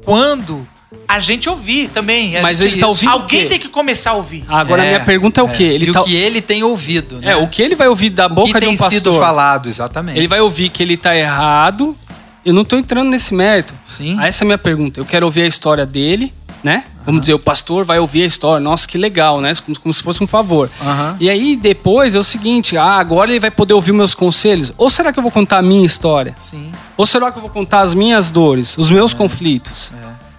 quando a gente ouvir também. A Mas gente- ele tá ouvindo o Alguém quê? tem que começar a ouvir. Agora, a É, minha pergunta é o é. quê? Ele e tá... o que ele tem ouvido, né? É, o que ele vai ouvir da O boca que de tem um pastor? sido falado, exatamente. Ele vai ouvir que ele tá errado. Eu não tô entrando nesse mérito. Sim. Ah, Essa é a minha pergunta. Eu quero ouvir a história dele, né? Vamos dizer, o pastor vai ouvir a história. Nossa, que legal, né? Como, como se fosse um favor. Aham. E aí depois é o seguinte, ah, agora ele vai poder ouvir meus conselhos. Ou será que eu vou contar a minha história? Sim. Ou será que eu vou contar as minhas dores, os meus conflitos?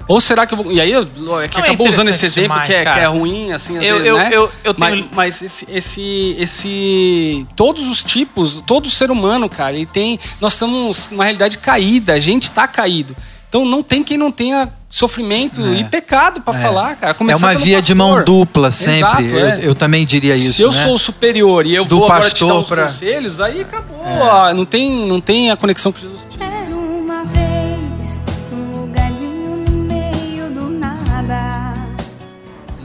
Ou será que eu vou. E aí, eu, é que Não, é acabou usando esse exemplo demais, que, é, que é ruim, assim, às Eu- vezes, eu- né? eu- eu tenho- Mas, mas esse, esse, esse. Todos os tipos, todo ser humano, cara, ele tem. Nós estamos numa realidade caída, a gente tá caído. Então não tem quem não tenha sofrimento É. e pecado pra É. falar, cara. É Começar uma pelo via de pastor. mão dupla sempre. Exato, eu, é. eu também diria isso. Se eu né? sou o superior e eu Do vou agora te dar os pra- conselhos, aí acabou. Ah, Não, tem, não tem a conexão que Jesus tinha. Uma.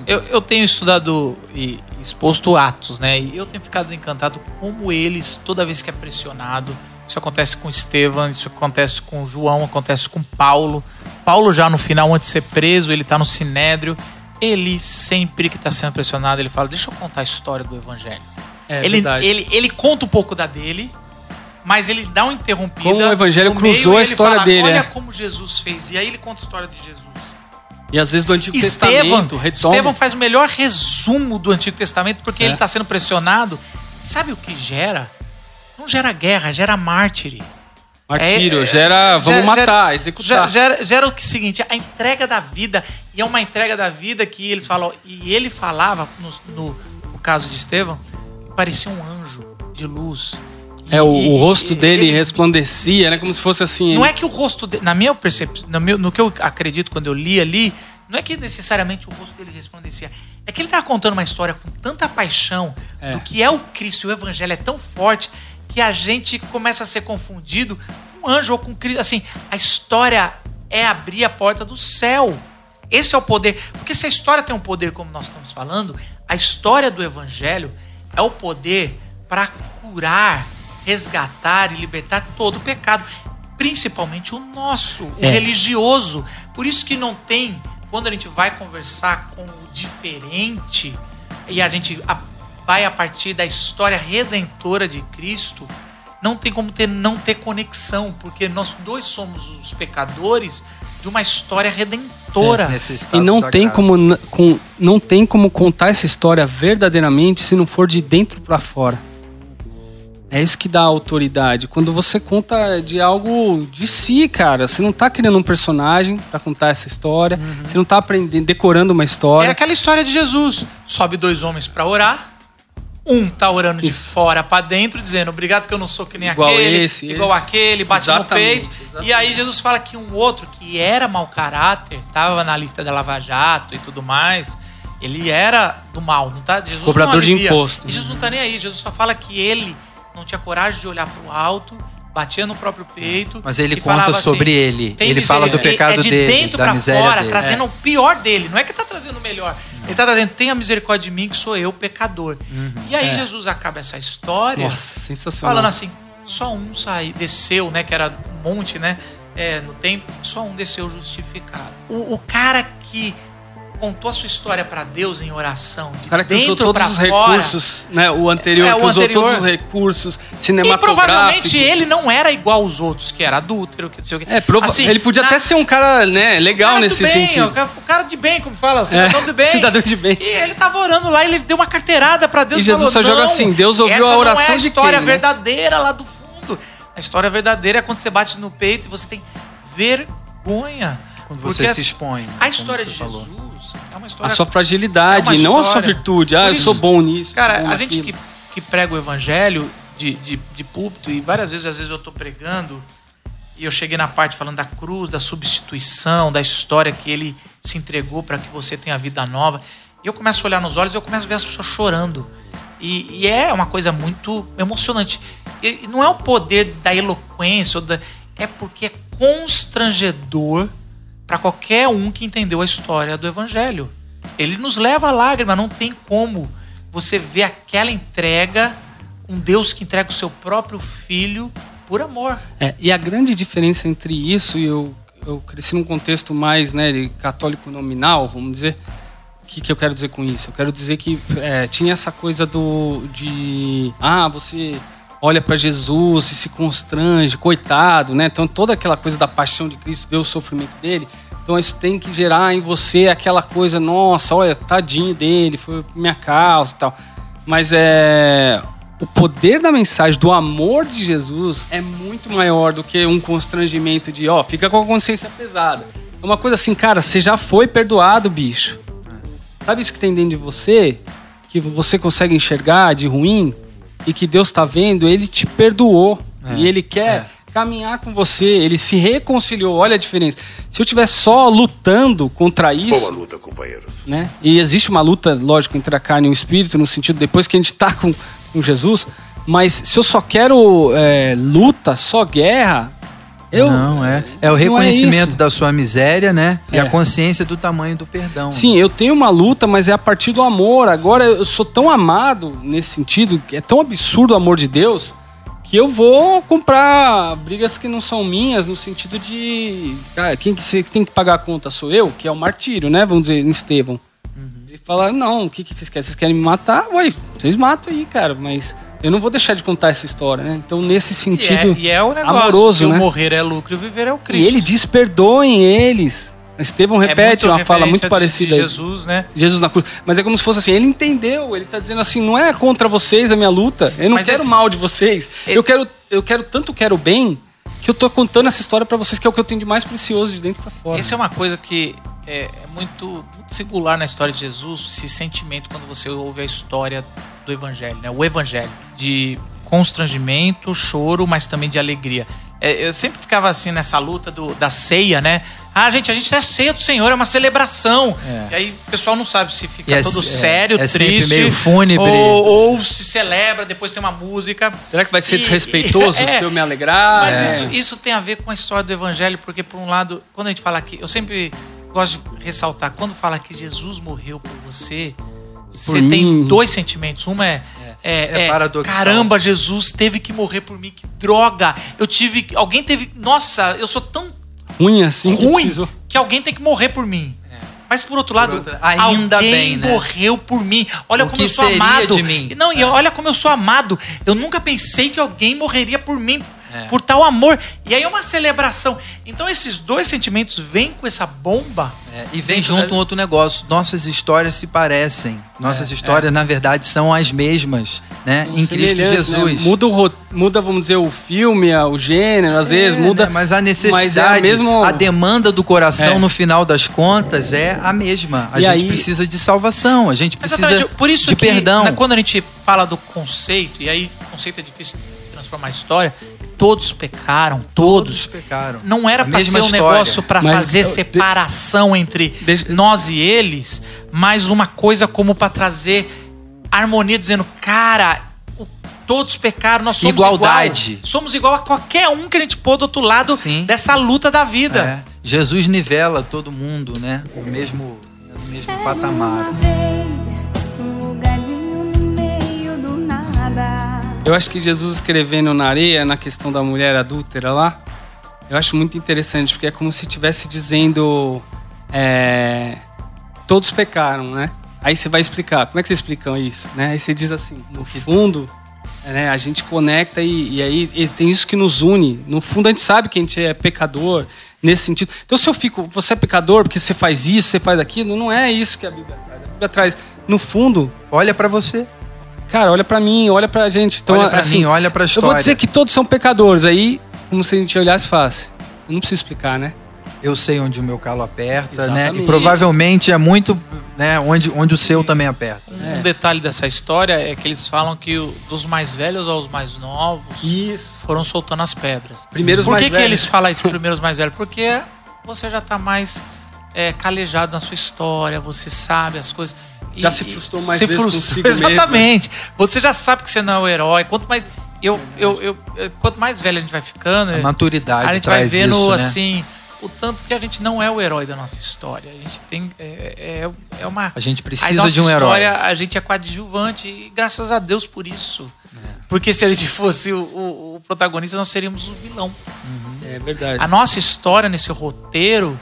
Eu, eu tenho estudado e exposto Atos, né? E eu tenho ficado encantado como eles, toda vez que é pressionado, isso acontece com Estevão, isso acontece com João, acontece com Paulo. Paulo já no final, antes de ser preso, ele tá no Sinédrio. Ele sempre que tá sendo pressionado, ele fala: Deixa eu contar a história do Evangelho. É ele, verdade. ele, ele conta um pouco da dele, mas ele dá uma interrompida. Como o Evangelho cruzou a história fala, dele, Olha é. como Jesus fez. E aí ele conta a história de Jesus. E às vezes do Antigo Estevão, Testamento, retoma. Estevão faz o melhor resumo do Antigo Testamento porque É. ele está sendo pressionado. Sabe o que gera? Não gera guerra, gera mártire. Martírio, É, é, gera, vamos gera- matar, gera- executar. Gera, gera o que seguinte, a entrega da vida. E é uma entrega da vida que eles falam. E ele falava, no, no- no caso de Estevão, parecia um anjo de luz. E- É, o, e- o rosto e- dele ele- resplandecia, né? Como se fosse assim. não ele- é que o rosto dele, na minha percepção, no, no que eu acredito quando eu li ali, não é que necessariamente o rosto dele resplandecia. É que ele estava contando uma história com tanta paixão É. do que é o Cristo e o Evangelho é tão forte que a gente começa a ser confundido com um anjo ou com Cristo. Assim, a história é abrir a porta do céu. Esse é o poder. Porque se a história tem um poder, como nós estamos falando, a história do Evangelho é o poder para curar, resgatar e libertar todo o pecado, principalmente o nosso, o É. religioso. Por isso que não tem, quando a gente vai conversar com o diferente e a gente vai a partir da história redentora de Cristo, não tem como ter, não ter conexão, porque nós dois somos os pecadores de uma história redentora. É, E não tem, graça. como, com, não tem como contar essa história verdadeiramente se não for de dentro pra fora. É isso que dá autoridade. Quando você conta de algo de si, cara, você não tá criando um personagem pra contar essa história, você não tá aprendendo, decorando uma É história. aquela história de Jesus. Sobe dois homens para orar. Um tá orando de Isso. fora para dentro, dizendo obrigado que eu não sou que nem Igual aquele, esse, igual esse. aquele, bate Exatamente, no peito. exatamente. E aí Jesus fala que um outro que era mau caráter, tava na lista da Lava Jato e tudo mais, ele era do mal, não tá? Jesus Cobrador não de imposto. E Jesus não tá nem aí, Jesus só fala que ele não tinha coragem de olhar pro alto, batia no próprio peito. Mas ele conta falava sobre assim, ele. Ele fala do pecado é de dele, dentro da pra miséria fora, dele. trazendo o pior dele. Não é que tá trazendo o melhor. Ele tá trazendo, tenha misericórdia de mim, que sou eu, pecador. E aí É. Jesus acaba essa história Nossa, sensacional. falando assim: só um saiu, desceu, né? Que era um monte, né? É, no tempo, só um desceu justificado. O, o cara que contou a sua história pra Deus em oração, de O cara que usou dentro todos pra os fora, recursos, né? O anterior É, que o usou anterior. todos os recursos E cinematográficos. provavelmente ele não era igual aos outros, que era adúltero, que não sei o quê. É, prova- Assim, ele podia na- até ser um cara, né, legal cara nesse bem, sentido. O cara, o cara de bem, como fala, É, cidadão do bem. cidadão de bem. E ele tava orando lá, ele deu uma carteirada pra Deus E Jesus falou, só joga "Não, assim, Deus ouviu a oração não é a de história quem, né?" verdadeira lá do fundo. A história verdadeira é quando você bate no peito e você tem vergonha. Quando você se expõe. A históe de falou. Uma A história... sua fragilidade, É não a sua história. virtude. Ah, Por eu isso- sou bom nisso. Cara, bom a gente que, que prega o evangelho de, de, de púlpito, e várias vezes, às vezes eu tô pregando, e eu cheguei na parte falando da cruz, da substituição, da história que ele se entregou para que você tenha vida nova. E eu começo a olhar nos olhos e eu começo a ver as pessoas chorando. E, e é uma coisa muito emocionante. E, não é o poder da eloquência, da, é porque é constrangedor para qualquer um que entendeu a história do evangelho. Ele nos leva à lágrima, não tem como você ver aquela entrega, um Deus que entrega o seu próprio filho por amor. É, e a grande diferença entre isso e eu, eu cresci num contexto mais né, católico nominal, vamos dizer. O que, que eu quero dizer com isso? Eu quero dizer que é, tinha essa coisa do de ah você olha para Jesus e se constrange, coitado, né? Então toda aquela coisa da paixão de Cristo, ver o sofrimento dele. Então isso tem que gerar em você aquela coisa, nossa, olha, tadinho dele, foi minha causa e tal. Mas é o poder da mensagem do amor de Jesus é muito maior do que um constrangimento de, ó, fica com a consciência pesada. É uma coisa assim, cara, você já foi perdoado, bicho. Sabe isso que tem dentro de você, que você consegue enxergar de ruim e que Deus está vendo? Ele te perdoou É, e ele quer é. Caminhar com você. Ele se reconciliou. Olha a diferença. Se eu estiver só lutando contra Boa isso, luta, companheiros. né? E existe uma luta, lógico, entre a carne e o espírito, no sentido depois que a gente tá com, com Jesus. Mas se eu só quero é, luta, só guerra, eu. Não, é. É o é reconhecimento isso. da sua miséria, né? E É. a consciência do tamanho do perdão. Sim, eu tenho uma luta, mas é a partir do amor. Agora eu sou tão amado nesse sentido, que é tão absurdo o amor de Deus, que eu vou comprar brigas que não são minhas, no sentido de. Cara, quem que, tem que pagar a conta sou eu, que é o martírio, né? Vamos dizer, em Estevão. Ele fala: não, o que, que vocês querem? Vocês querem me matar? Ué, vocês matam aí, cara, mas eu não vou deixar de contar essa história, né? Então, nesse E é, sentido. e é o negócio amoroso, que né? o morrer é lucro e o viver é o E Cristo. ele diz: perdoem eles. Estevão É repete muito uma fala muito parecida. de. Jesus, né? Jesus na cruz. Mas é como se fosse assim, ele entendeu, ele tá dizendo assim, não é contra vocês a minha luta, eu não Mas quero esse- mal de vocês. Ele- Eu quero, eu quero tanto quero bem que eu tô contando essa história pra vocês que é o que eu tenho de mais precioso de dentro pra fora. Essa é uma coisa que é, é muito, muito singular na história de Jesus, esse sentimento quando você ouve a história do Evangelho, né? O Evangelho de constrangimento, choro, mas também de alegria. É, eu sempre ficava assim nessa luta do- da ceia, né? Ah, gente, a gente é ceia do Senhor, é uma celebração. É. E aí o pessoal não sabe se fica é- todo é- sério, é triste, meio fúnebre. Ou, ou se celebra, depois tem uma música. Será que vai ser E- desrespeitoso é. se eu me alegrar? Mas É. isso, isso tem a ver com a história do evangelho, porque por um lado, quando a gente fala aqui, eu sempre gosto de ressaltar, quando fala que Jesus morreu por você, você mim. tem dois sentimentos. Uma é, é, é é, paradoxal. caramba, Jesus teve que morrer por mim, que droga. Eu tive, que- alguém teve, nossa, eu sou tão ruim assim que ruim precisou. que alguém tem que morrer por mim. Mas por outro lado, outro- ainda alguém bem, né? morreu por mim. Olha O como que eu sou seria amado. de mim? E Não, e olha como eu sou amado. Eu nunca pensei que alguém morreria por mim. É. Por tal amor. E aí é uma celebração. Então esses dois sentimentos vêm com essa bomba. É, e vem junto da- um outro negócio. Nossas histórias se parecem. Nossas histórias, na verdade, são as mesmas, né? São em Cristo né? Jesus. Muda, o, muda, vamos dizer, o filme, o gênero, às vezes, É, muda. né? Mas a mas necessidade, é a mesmo- a demanda do coração, É. no final das contas, é a mesma. A E gente aí- precisa de salvação, a gente precisa Exatamente. Por isso de que perdão. né, quando a gente fala do conceito, e aí o conceito é difícil transformar a história, todos pecaram, todos. pecaram. Não era para ser um história. negócio para fazer eu- separação entre Deixa- nós e eles, mas uma coisa como para trazer harmonia, dizendo, cara, o- todos pecaram, nós somos Igualdade. igual. Somos igual a qualquer um que a gente pôr do outro lado Sim. dessa luta da vida. É. Jesus nivela todo mundo, né? No mesmo, no mesmo Uma patamar. Eu acho que Jesus escrevendo na areia, na questão da mulher adúltera lá, eu acho muito interessante, porque é como se estivesse dizendo. é, todos pecaram, né? Aí você vai explicar. Como é que você explica isso? Né? Aí você diz assim: no fundo, né, a gente conecta e, e aí e tem isso que nos une. No fundo, a gente sabe que a gente é pecador nesse sentido. Então, se eu fico, você é pecador porque você faz isso, você faz aquilo, não é isso que a Bíblia traz. A Bíblia traz, no fundo, Olha pra você. Cara, olha pra mim, olha pra gente. Então, olha pra assim, mim, olha pra eu história. vou dizer que todos são pecadores. Aí, como se a gente olhasse falasse. Eu não preciso explicar, né? Eu sei onde o meu calo aperta, né? E Exatamente. provavelmente é muito, né? Onde, onde o seu também aperta. Um, um detalhe dessa história é que eles falam que o- dos mais velhos aos mais novos Isso. foram soltando as pedras. Primeiros Por mais que, que velhos. eles falam isso primeiro os mais velhos? Porque você já tá mais é, calejado na sua história, você sabe as coisas. Já se frustrou mais se vezes frustrou- mesmo. Exatamente. Você já sabe que você não é o herói. Quanto mais. Eu, eu, eu, eu- quanto mais velho a gente vai ficando, A maturidade a gente vai vendo isso, né? assim. O tanto que a gente não é o herói da nossa história. A gente tem. É, é, é uma. A gente A precisa nossa de um herói. história, a gente é coadjuvante e graças a Deus por isso. Porque se a gente fosse o, o- o protagonista, nós seríamos o vilão. É verdade. A nossa história nesse roteiro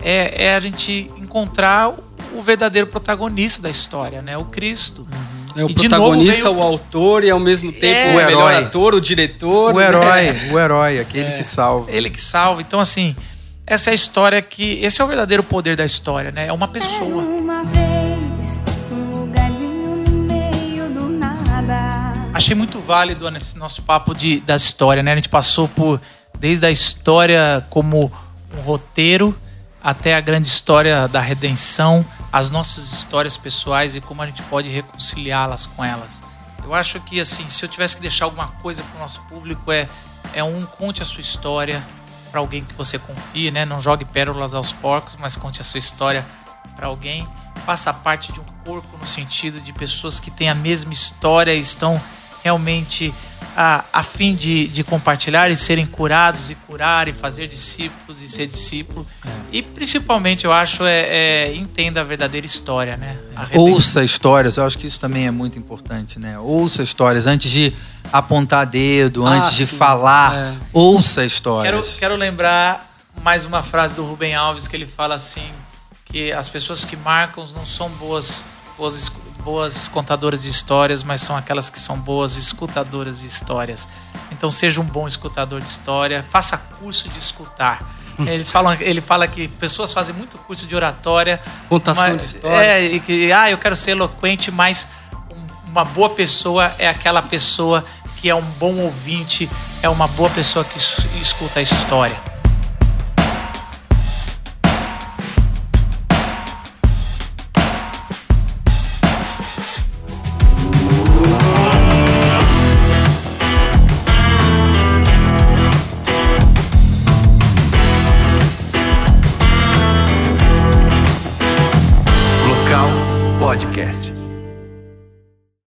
é, é a gente encontrar o, verdadeiro protagonista da história, né? O Cristo. É o E protagonista, veio- o autor e ao mesmo tempo É. o, O melhor herói. ator, o diretor. O né? herói, o herói, aquele É. que salva. Ele que salva. Então, assim, essa é a história que. Esse é o verdadeiro poder da história, né? É uma pessoa. Uma vez, um lugarzinho no meio do nada. Achei muito válido nesse nosso papo de, da história, né? A gente passou por desde a história como um roteiro até a grande história da redenção, as nossas histórias pessoais e como a gente pode reconciliá-las com elas. Eu acho que assim, se eu tivesse que deixar alguma coisa para o nosso público é é um conte a sua história para alguém que você confie, né? Não jogue pérolas aos porcos, mas conte a sua história para alguém. Faça parte de um corpo no sentido de pessoas que têm a mesma história e estão realmente a, a fim de, de compartilhar e serem curados e curar e fazer discípulos e ser discípulo. E principalmente, eu acho, é, é entenda a verdadeira história, né? A. Ouça histórias, eu acho que isso também é muito importante, né? Ouça histórias antes de apontar dedo, Ah, antes de sim. falar. É. Ouça Quero, histórias. quero lembrar mais uma frase do Rubem Alves que ele fala assim que as pessoas que marcam não são boas boas, boas contadoras de histórias, mas são aquelas que são boas escutadoras de histórias. Então seja um bom escutador de história, faça curso de escutar. Eles falam, ele fala que pessoas fazem muito curso de oratória, Contação mas- de história. É, e que ah, eu quero ser eloquente, mas um- uma boa pessoa é aquela pessoa que é um bom ouvinte, é uma boa pessoa que es- escuta a história.